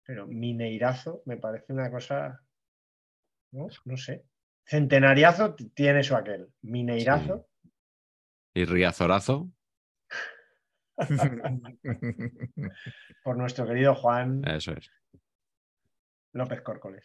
pero Mineirazo me parece una cosa, no, no sé. Centenariazo tiene eso aquel. Mineirazo, Y Riazorazo, por nuestro querido Juan eso es. López Córcoles.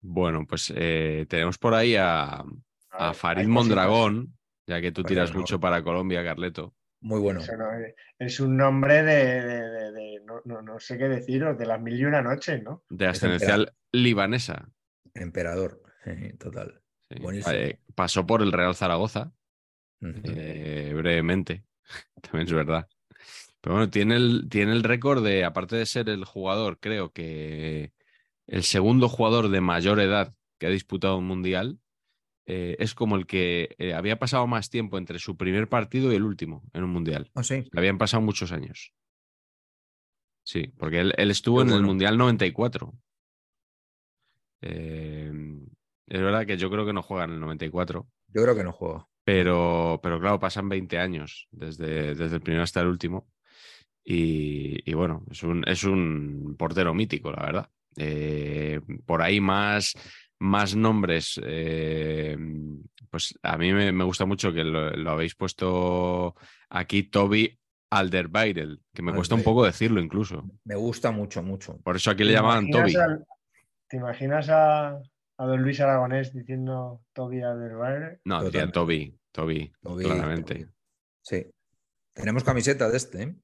Bueno, pues eh, tenemos por ahí a, A a ver, Farid Mondragón, ya que tú Farid tiras mucho para Colombia, Carleto. Muy bueno. no es- un nombre de, de- de- de- no, no- no sé qué deciros, de las mil y una noches, ¿no? De ascendencia libanesa. Emperador. Total. Sí. Buenísimo. Eh, pasó por el Real Zaragoza, eh, brevemente. También es verdad. Pero bueno, tiene el, tiene el récord de, aparte de ser el jugador, creo que el segundo jugador de mayor edad que ha disputado un mundial, eh, es como el que había pasado más tiempo entre su primer partido y el último en un mundial. Ah, sí. Le habían pasado muchos años. Sí, porque él, él estuvo en el. Mundial 94. Eh, es verdad que yo creo que no juega en el 94, Yo creo que no juega. pero, pero claro, pasan 20 años desde, desde el primero hasta el último. Y, y bueno, es un, es un portero mítico, la verdad. Eh, por ahí más, más nombres. eh, pues a mí me, me gusta mucho que lo, lo habéis puesto aquí, Toby Alderweireld, que me cuesta un poco decirlo incluso. Me gusta mucho, mucho. Por eso aquí le ¿Te llamaban Toby. al- ¿Te imaginas a, a don Luis Aragonés diciendo Toby Alderweireld? No, decía. Toby, Toby, Toby, claramente. Toby. Sí. Tenemos camiseta de este. ¿eh?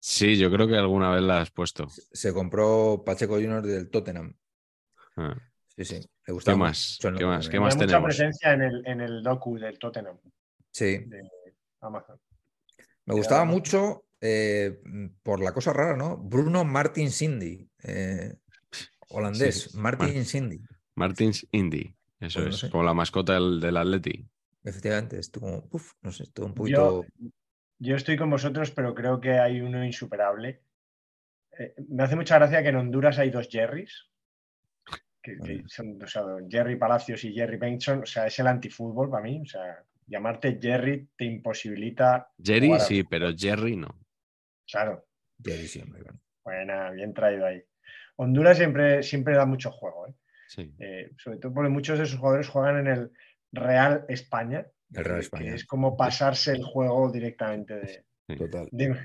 Sí, yo creo que alguna vez la has puesto. Se compró Pacheco Junior del Tottenham. Ah. Sí, sí. Le ¿Qué más? mucho ¿Qué más? ¿Qué más Tenía mucha tenemos? presencia en el, en el docu del Tottenham Sí. de Amazon. Me gustaba mucho eh, por la cosa rara, ¿no? Bruno Martin Cindy. eh, holandés. Sí, Martin Mar- Cindy. Martins Indy. Eso Pues no es, sé. como la mascota del, del Atleti. Efectivamente. Estuvo como, uf, no sé, estuvo un poquito. Yo, yo estoy con vosotros, pero creo que hay uno insuperable. Eh, me hace mucha gracia que en Honduras hay dos Jerrys. Que, son o sea, Jerry Palacios y Jerry Benson. O sea, es el antifútbol para mí. O sea, llamarte Jerry te imposibilita. Jerry sí, fútbol. pero Jerry no. Claro, Jerry siempre, bueno. buena, bien traído ahí. Honduras siempre, siempre da mucho juego. ¿eh? Sí. Eh, sobre todo porque muchos de sus jugadores juegan en el Real España. El Real que- es como pasarse el juego directamente de, Total. de,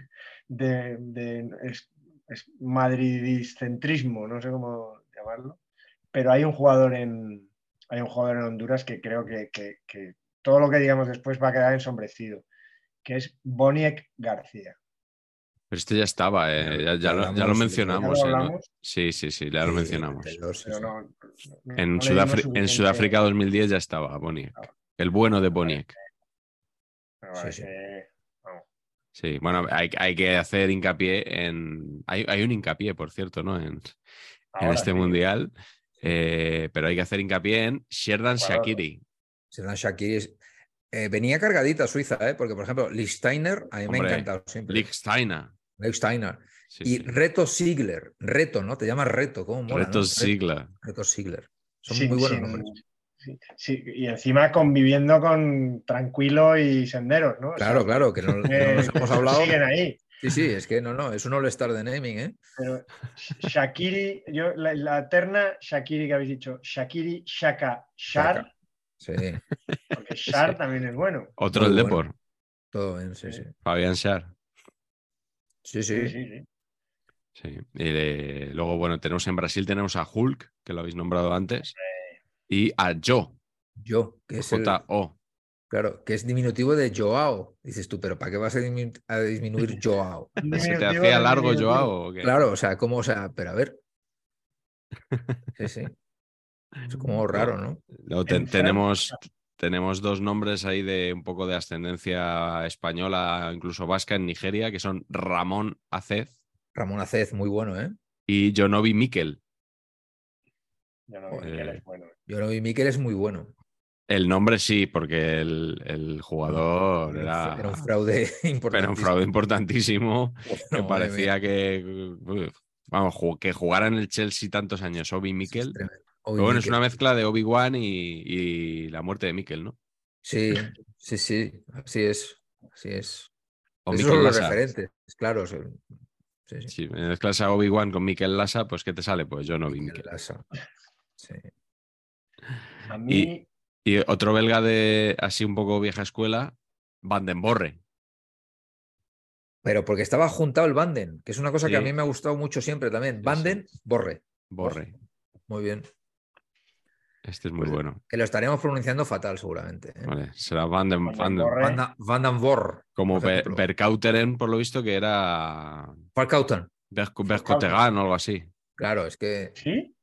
de- de- es, es madridicentrismo, no sé cómo llamarlo, pero hay un jugador en hay un jugador en Honduras que creo que, que- que todo lo que digamos después va a quedar ensombrecido, que es Boniek García. Pero este ya estaba, eh, ya, ya lo, ya hablamos, lo ya lo mencionamos. ¿Ya lo eh. Sí, sí, sí, ya lo Sí, mencionamos. 92, sí, Pero sí. no- no- no- En, Sudáfri- en Sudáfrica 2010 ya estaba Boniek. El bueno de Boniek. Sí, bueno, hay, hay que hacer hincapié en. Hay, hay un hincapié, por cierto, ¿no? En, en este sí. mundial. eh, pero hay que hacer hincapié en Sherdan. Shakiri. Serán Shakiri. es- eh, venía cargadita Suiza, ¿eh? porque por ejemplo, Lichsteiner a mí me ha encantado siempre. Sí, y sí. Reto Sigler. Reto, ¿no? Te llamas Reto. ¿Cómo mola, Reto no? Sigla. Reto Sigler. Son Sí, muy buenos sí, nombres. sí, sí, y encima conviviendo con Tranquilo y Senderos, ¿no? O Claro, sea, claro, que no, no eh, nos hemos hablado. Siguen ahí. Sí, sí, es que no, no, es un all-star de naming, ¿eh? Pero Shakiri, yo, la, la terna Shakiri que habéis dicho, Shakiri, Shaka, Shar, Sí, porque Shar también es bueno. Otro Muy el bueno. Depor. todo bien, sí, sí. Fabián Schär. Sí, Sí, sí. sí, sí. Y eh, luego, bueno, tenemos en Brasil, tenemos a Hulk, que lo habéis nombrado antes, y a Joe, Yo, que es el- J-O. claro, que es diminutivo de Joao. Dices tú, pero ¿para qué vas a, a disminuir Joao? ¿Se te hacía largo. Joao o qué? Claro, o sea, ¿cómo? O sea, pero a ver. Sí, sí. Es como raro, ¿no? Luego te- tenemos, tenemos dos nombres ahí de un poco de ascendencia española, incluso vasca en Nigeria, que son Ramón Acez Ramón Acez, muy bueno, ¿eh? y Jonovi Mikel. Yo no, Miquel es bueno. Yo no vi Miquel es muy bueno. El nombre sí, porque el, el jugador era, Era un fraude importante. era un fraude importantísimo. que parecía que, uf, vamos, que jugara en el Chelsea tantos años Obi Mikel. Bueno, es una mezcla de Obi-Wan y, y la muerte de Mikel, ¿no? Sí, sí, sí, así es. Así es. O Esos son los Lassa. referentes, claro. Sí, sí. Si mezclas a Obi-Wan con Mikel Lassa, pues ¿qué te sale? Pues yo no vi Mikel. Lassa. Sí. A mí, Y otro belga de así un poco vieja escuela, Van den Borre. Pero porque estaba juntado el Banden, que es una cosa que a mí me ha gustado mucho siempre también. Sí, Banden, Borre. Borre. Muy bien. Este es muy Pues, bueno. Que lo estaríamos pronunciando fatal seguramente. ¿eh? Vale, será Van den, Van den Van den- Borre. Van, den como por. Berkauteren, por lo visto, que era Falcauten. Berk- Berkotegan o algo así. Claro, es que ¿sí?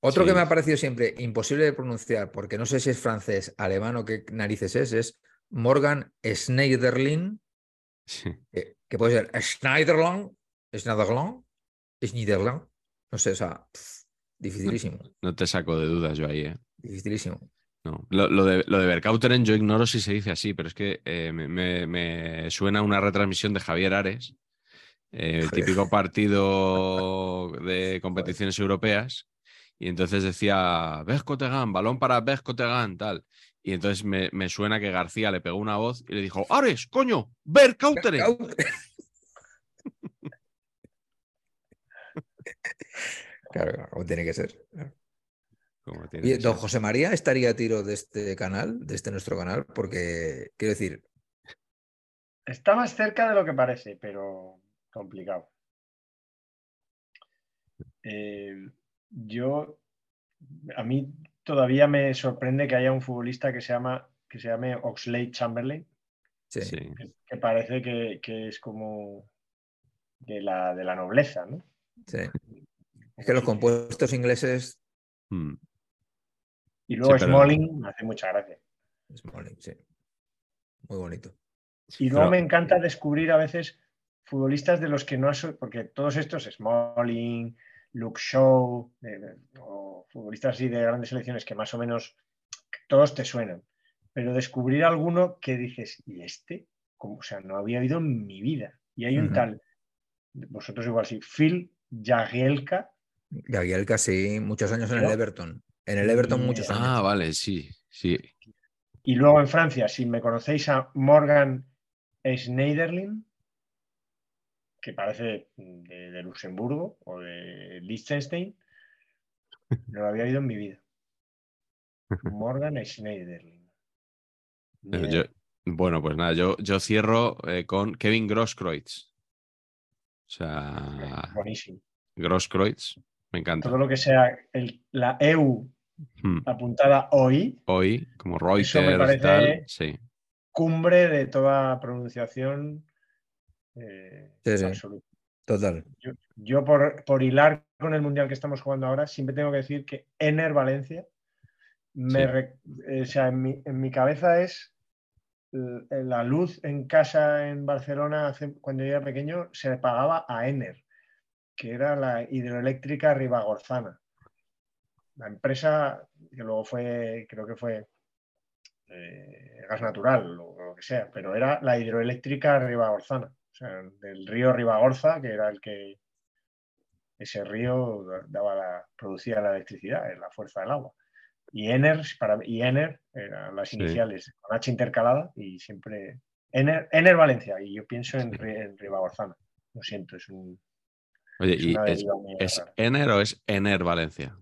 Otro Sí. que me ha parecido siempre imposible de pronunciar, porque no sé si es francés, alemán o qué narices es, es Morgan Schneiderlin, Sí. que, que puede ser Schneiderlin, Schneiderlin, Schneiderlin, no sé, o sea, dificilísimo, No te saco de dudas yo ahí, ¿eh? dificilísimo. No. Lo, lo de, lo de Berkauteren yo ignoro si se dice así, pero es que eh, me, me- me suena una retransmisión de Javier Ares, eh, el típico partido de competiciones europeas, y entonces decía Berkotegan, balón para Berkotegan, tal. Y entonces me, me suena que García le pegó una voz y le dijo, Ares, coño, Berkauteren. Claro, claro, como tiene que ser. claro. Como tiene Oye, que don ser. José María estaría a tiro de este canal, de este nuestro canal, porque quiero decir, Está más cerca de lo que parece, pero complicado. Eh, yo, a mí todavía me sorprende que haya un futbolista que se llama que se llame Oxlade Chamberlain, sí, Sí. que, que parece que, que es como de la, de la nobleza, ¿no? sí. Es que los compuestos ingleses, Mm. Y luego Sí, pero- Smalling me hace mucha gracia. Smalling, sí. Muy bonito. Y luego Pero- me encanta descubrir a veces futbolistas de los que no has, porque todos estos, Smalling, Luke Shaw, eh, o futbolistas así de grandes selecciones que más o menos todos te suenan. Pero descubrir alguno que dices, ¿y este? Como, o sea, no había oído en mi vida. Y hay un tal, vosotros igual sí, Phil Jagielka, Gabriel casi muchos años en el Everton. En el Everton muchos idea. años. Ah, vale, sí, sí. y luego en Francia, si me conocéis a Morgan Schneiderlin, que parece de, de Luxemburgo o de Liechtenstein, no lo había oído en mi vida. Morgan Schneiderlin. Yo- bueno, pues nada, yo, yo cierro eh, con Kevin Grosskreutz. O sea, Buenísimo. Grosskreutz, me encanta. Todo lo que sea el- la EU Mm. apuntada hoy, Hoy, como Eso me Reuters, parece- tal, sí. cumbre de toda pronunciación eh, Sí, sí. absoluta. Total. Yo, yo por, por hilar con el mundial que estamos jugando ahora, siempre tengo que decir que Ener Valencia, me Sí. re- eh, o sea, en mi, en mi cabeza es la luz en casa en Barcelona hace- cuando yo era pequeño se le pagaba a Ener, que era la hidroeléctrica Ribagorzana. La empresa que luego fue, creo que fue eh, gas natural o lo que sea, pero era la hidroeléctrica Ribagorzana, o sea, del río Ribagorza, que era el que ese río daba la, producía la electricidad, es la fuerza del agua. Y Ener, para, y Ener eran las Sí. iniciales con H intercalada y siempre Ener, Ener Valencia, y yo pienso en, en Ribagorzana. Lo siento, es, un, Oye, es ¿y es, es. Ener o es Ener Valencia?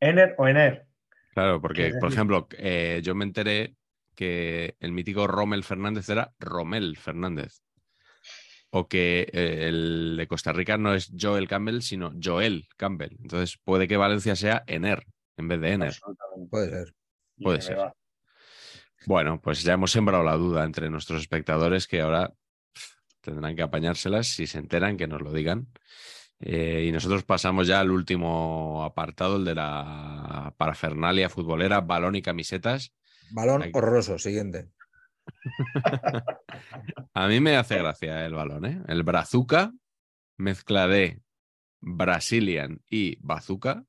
Ener o Ener. Claro, porque, por ejemplo, eh, yo me enteré que el mítico Rommel Fernández era Romel Fernández. O que eh, el de Costa Rica no es Joel Campbell, sino Joel Campbell. Entonces puede que Valencia sea Ener en vez de Ener. Puede ser. Puede ser. Bueno, pues ya hemos sembrado la duda entre nuestros espectadores que ahora tendrán que apañárselas si se enteran, que nos lo digan. Eh, y nosotros pasamos ya al último apartado, el de la parafernalia futbolera, balón y camisetas. Balón Aquí. horroroso. Siguiente. A mí me hace gracia el balón, ¿eh? El brazuca, mezcla de Brazilian y bazooka.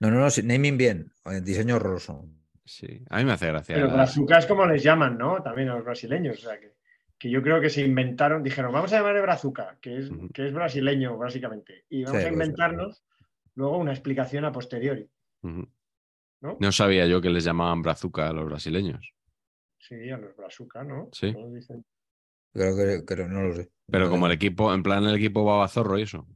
No, no, no. sí, Naming bien. eh, Diseño horroroso. Sí, a mí me hace gracia. Pero las- brazucas como les llaman, ¿no? También a los brasileños. O sea, que, que yo creo que se inventaron, dijeron, vamos a llamarle brazuca, que es, que es brasileño, básicamente. Y vamos Sí, a inventarnos luego una explicación a posteriori. ¿no? No sabía yo que les llamaban brazuca a los brasileños. Sí, a los brazuca, ¿no? Sí. Dicen- Creo que, creo- no lo sé. Pero No como el equipo, en plan el equipo Babazorro y eso.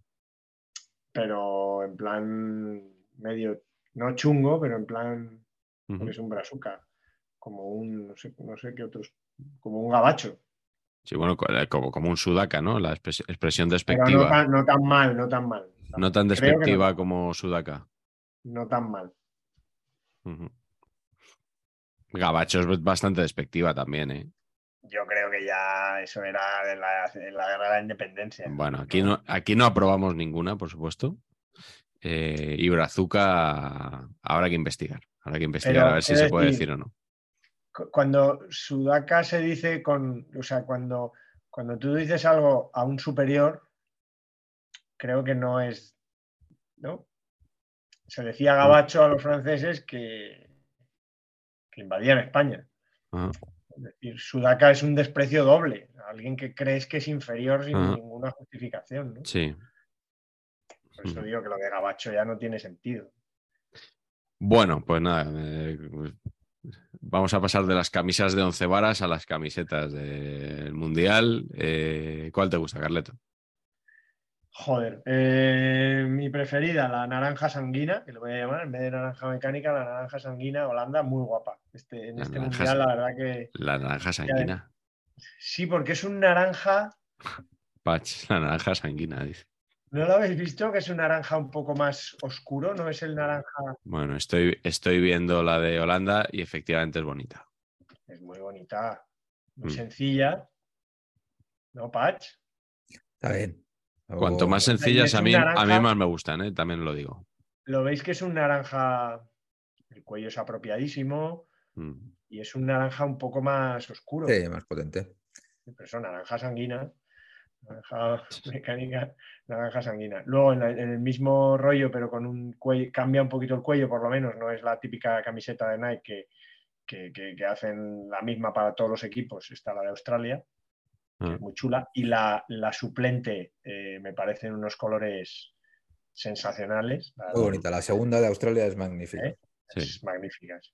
Pero en plan medio, no chungo, pero en plan, es un brazuca, como un, no sé, no sé qué otros, como un gabacho. Sí, bueno, eh, como, como un sudaca, ¿no? La expres- expresión Pero despectiva. no tan, no tan mal, no tan mal. No tan despectiva no, como sudaca. no tan mal. Gabacho es bastante despectiva también, ¿eh? Yo creo que ya eso era de la, de la guerra de la independencia. Bueno, aquí no, aquí no aprobamos ninguna, por supuesto. Eh, y Brazuca habrá que investigar. Habrá que investigar Pero, a ver si se puede decir o no. Cu- cuando Sudaka se dice con, o sea, cuando, cuando tú dices algo a un superior, creo que no es, ¿no? Se decía gabacho a los franceses que, que invadían España. Ajá. Es decir, Sudaka es un desprecio doble, alguien que crees que es inferior sin ninguna justificación, ¿no? Sí. Por eso digo que lo de gabacho ya no tiene sentido. Bueno, pues nada. eh, vamos a pasar de las camisas de once varas a las camisetas del Mundial. Eh, ¿Cuál te gusta, Carleto? Joder, eh, mi preferida, la naranja sanguina, que lo voy a llamar, en vez de naranja mecánica, la naranja sanguina, Holanda, muy guapa. Este, en La este mundial, la verdad que La naranja sanguina. sí, porque es un naranja, Patch, la naranja sanguina, dice. ¿No lo habéis visto? Que es un naranja un poco más oscuro, no es el naranja, Bueno, estoy, estoy viendo la de Holanda y efectivamente es bonita. es muy bonita, muy Mm. sencilla, ¿no, Patch? Está bien. Cuanto más sencillas es a mí, a mí más me gustan, ¿eh? también lo digo. Lo veis que es un naranja, el cuello es apropiadísimo Mm. y es un naranja un poco más oscuro. Sí, más potente. pero eso, naranja sanguina, naranja mecánica, naranja sanguina. Luego, en, la- en el mismo rollo, pero con un cuello, cambia un poquito el cuello, por lo menos, no es la típica camiseta de Nike que, que- que- que hacen la misma para todos los equipos, está la de Australia, que Ah. es muy chula, y la, la suplente eh, me parecen unos colores sensacionales. la Muy bonita. La segunda de Australia es magnífica. ¿Eh? Sí. es magníficas.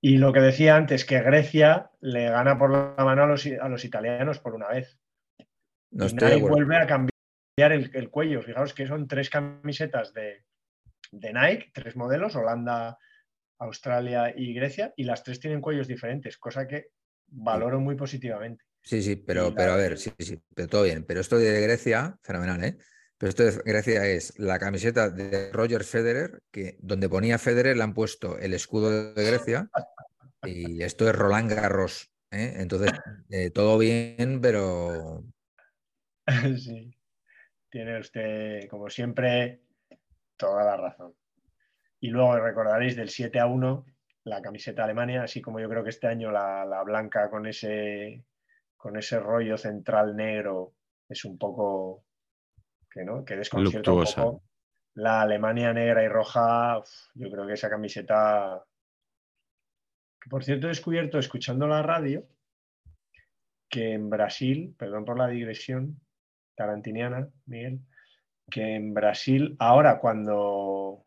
Y lo que decía antes, que Grecia le gana por la mano a los, a los italianos por una vez. No estoy Nike vuelve a cambiar el, el cuello. Fijaos que son tres camisetas de, de Nike, tres modelos, Holanda, Australia y Grecia, y las tres tienen cuellos diferentes, cosa que valoro muy positivamente. Sí, sí, pero, pero a ver, sí, sí, pero todo bien. Pero esto de Grecia, fenomenal, ¿eh? Pero esto de Grecia es la camiseta de Roger Federer, que donde ponía Federer le han puesto el escudo de Grecia, y esto es Roland Garros, ¿eh? Entonces, eh, todo bien, pero sí, tiene usted, como siempre, toda la razón. Y luego recordaréis del 7 a 1 la camiseta Alemania, así como yo creo que este año la, la blanca con ese, con ese rollo central negro es un poco que no, que desconcierta un poco. La Alemania negra y roja, uf, yo creo que esa camiseta, que por cierto he descubierto escuchando la radio que en Brasil, perdón por la digresión tarantiniana, Miguel, que en Brasil ahora cuando,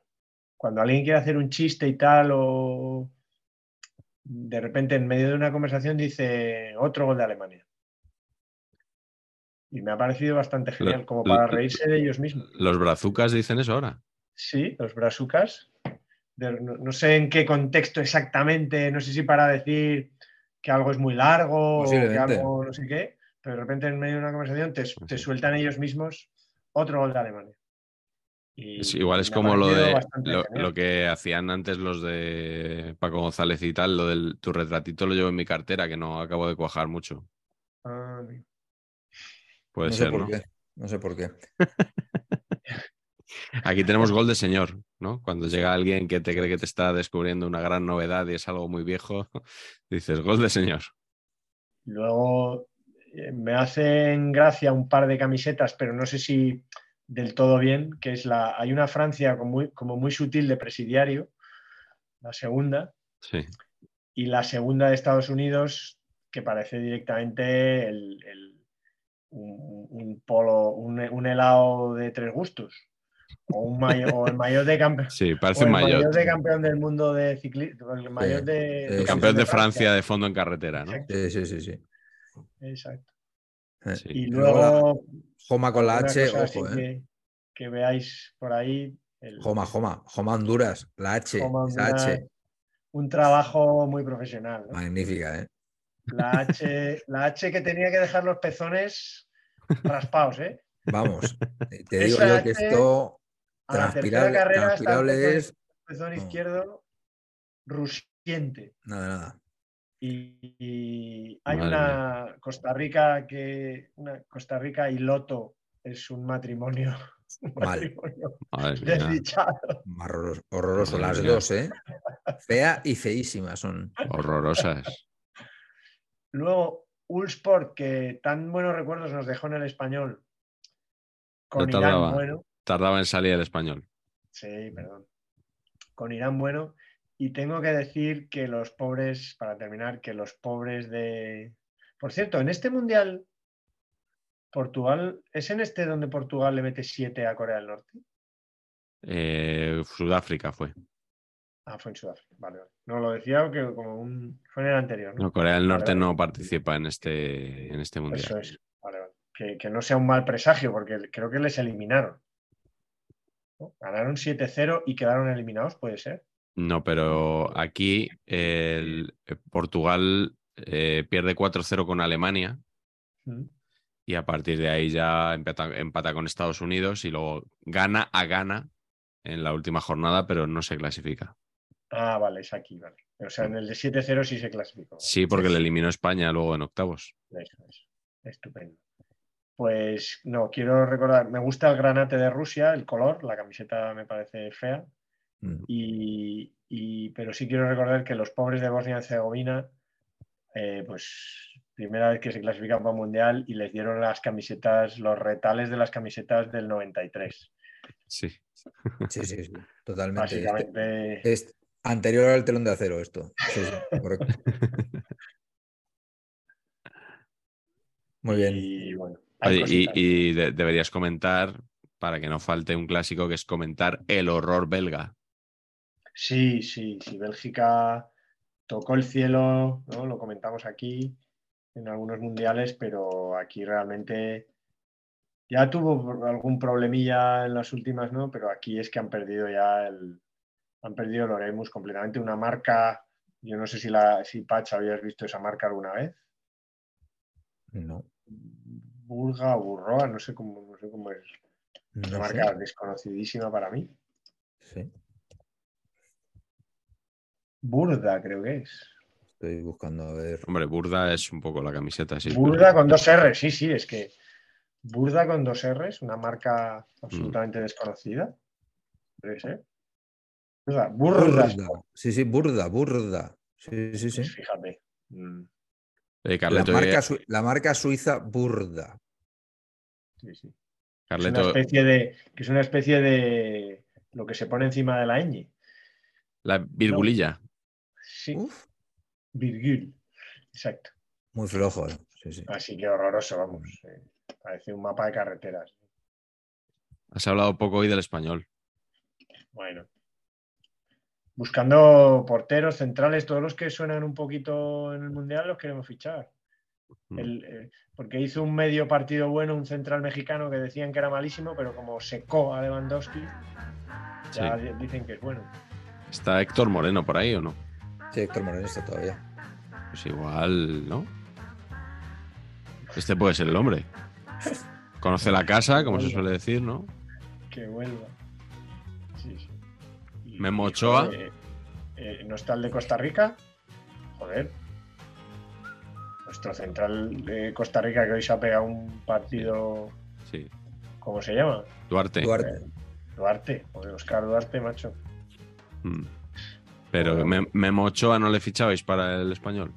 cuando alguien quiere hacer un chiste y tal o de repente en medio de una conversación dice otro gol de Alemania. Y me ha parecido bastante genial, como para reírse de ellos mismos. Los brazucas dicen eso ahora. Sí, los brazucas. De- no, no sé en qué contexto exactamente, no sé si para decir que algo es muy largo o que algo no sé qué, pero de repente en medio de una conversación te, te sueltan ellos mismos otro gol de Alemania. Y Es igual es como lo de lo, que hacían antes los de Paco González y tal, lo del tu retratito lo llevo en mi cartera, que no acabo de cuajar mucho. Ah. Puede no ser, sé por ¿no? qué. No sé por qué. Aquí tenemos gol de señor, ¿no? Cuando llega alguien que te cree que te está descubriendo una gran novedad y es algo muy viejo, dices gol de señor. Luego me hacen gracia un par de camisetas, pero no sé si del todo bien, que es la. Hay una Francia como muy, como muy sutil de presidiario, la segunda, Sí. y la segunda de Estados Unidos, que parece directamente el, el- un, un polo, un, un helado de tres gustos. O, un mayo- o el mayor de campeón. Sí, parece el de campeón del mundo de ciclismo. El maillot de, sí, de sí. Campeón de Francia de fondo en carretera, ¿no? Sí, sí, sí, sí. Exacto. Eh, Sí. Y luego luego, Joma con la H, ojo, ¿eh? que, que veáis por ahí. el- Joma, Joma, Joma Honduras, la H, Joma esa Honduras, H, un trabajo muy profesional. ¿no? magnífica, ¿eh? La H, la H que tenía que dejar los pezones raspados, ¿eh? Vamos, te digo Esa yo que H, esto la transpirable, carrera está el transpirable pezón, es pezón no. izquierdo rusiente. nada, nada. Y, y hay Madre una Costa Rica que una Costa Rica y Loto es un matrimonio, un Mal. matrimonio desdichado. Horroroso, horroroso Madre las mía. dos, ¿eh? Fea y feísima son. Horrorosas. Luego, Ulsport, que tan buenos recuerdos nos dejó en el español. Con No Irán tardaba. bueno. Tardaba en salir el español. Sí, perdón. Con Irán bueno. Y tengo que decir que los pobres, para terminar, que los pobres de. Por cierto, en este mundial, Portugal, ¿es en este donde Portugal le mete 7 a Corea del Norte? Eh, Sudáfrica fue. Ah, fue en Sudáfrica. Vale, vale. No, lo decía que como un. Fue en el anterior, ¿no? No, Corea del Norte vale. no participa en este, en este mundial. Eso es. Vale, vale. Que, que no sea un mal presagio, porque creo que les eliminaron. ¿no? Ganaron 7-0 y quedaron eliminados, puede ser. No, pero aquí el, eh, Portugal eh, pierde 4-0 con Alemania Mm. y a partir de ahí ya empata, empata con Estados Unidos y luego gana a gana en la última jornada, pero no se clasifica. Ah, vale, es aquí, vale. O sea, en el de 7-0 sí se clasificó. Sí, porque le eliminó España luego en octavos. Eso es. Estupendo. Pues no, quiero recordar, me gusta el granate de Rusia, el color, la camiseta me parece fea, Mm. y, y- pero sí quiero recordar que los pobres de Bosnia y Herzegovina, eh, pues primera vez que se clasifican para el Mundial y les dieron las camisetas, los retales de las camisetas del 93. Sí. Sí, sí, sí, totalmente. Este- Básicamente, es anterior al telón de acero esto. Sí, sí, correcto. Muy bien. y bueno. hay Oye, y, cositas. y de- deberías comentar, para que no falte un clásico, que es comentar el horror belga. Sí, sí, sí, Bélgica tocó el cielo, ¿no? Lo comentamos aquí en algunos mundiales, pero aquí realmente ya tuvo algún problemilla en las últimas, ¿no? Pero aquí es que han perdido ya el, han perdido el Oremus completamente, una marca, yo no sé si la, si Pach habías visto esa marca alguna vez, No, Burga o Burroa, no sé cómo, no sé cómo es, no una sé. marca desconocidísima para mí. Sí, Burda creo que es. estoy buscando a ver. Hombre, burda es un poco la camiseta, sí. Burda con dos R, sí, sí, es que Burda con dos R's, una marca absolutamente desconocida. Puede ser. Burda, Burda, Burda. Sí, sí, burda, burda. Sí, sí, sí. pues fíjate. Mm, Eh, La Carleto, marca, eh, la marca suiza burda. sí, sí. Es una especie de, que es una especie de lo que se pone encima de la ñ. la virgulilla. Sí, Uf, virgül. Exacto. muy flojo. ¿eh? Sí, sí. Así que horroroso, vamos. eh, Parece un mapa de carreteras. Has hablado poco hoy del español. Bueno. Buscando porteros centrales, todos los que suenan un poquito en el Mundial los queremos fichar. Mm. El, eh, porque hizo un medio partido bueno un central mexicano que decían que era malísimo, pero como secó a Lewandowski, ya Sí. dicen que es bueno. ¿Está Héctor Moreno por ahí o no? Sí, Héctor Moreno está todavía. Pues igual, ¿no? Este puede ser el hombre. Conoce la casa, como se suele decir, ¿no? Que vuelva. Sí, sí. Y- Memo Ochoa. eh, ¿No está el de Costa Rica? Joder. Nuestro central de Costa Rica que hoy se ha pegado un partido. Sí. ¿Cómo se llama? Duarte. Duarte. Duarte. Joder, Oscar Duarte, macho. Mm. Pero Me- Memo Ochoa no le fichabais para el español.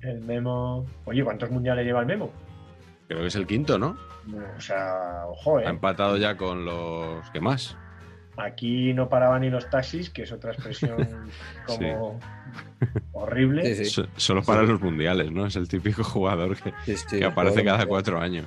El Memo. Oye, ¿cuántos mundiales lleva el Memo? Creo que es el quinto, ¿no? O sea, ojo, Ha ¿eh? empatado ya con los que más. Aquí no paraban ni los taxis, que es otra expresión como horrible. Sí, sí. So- Solo para los mundiales, ¿no? Es el típico jugador que, Sí, sí, que aparece cada cuatro años.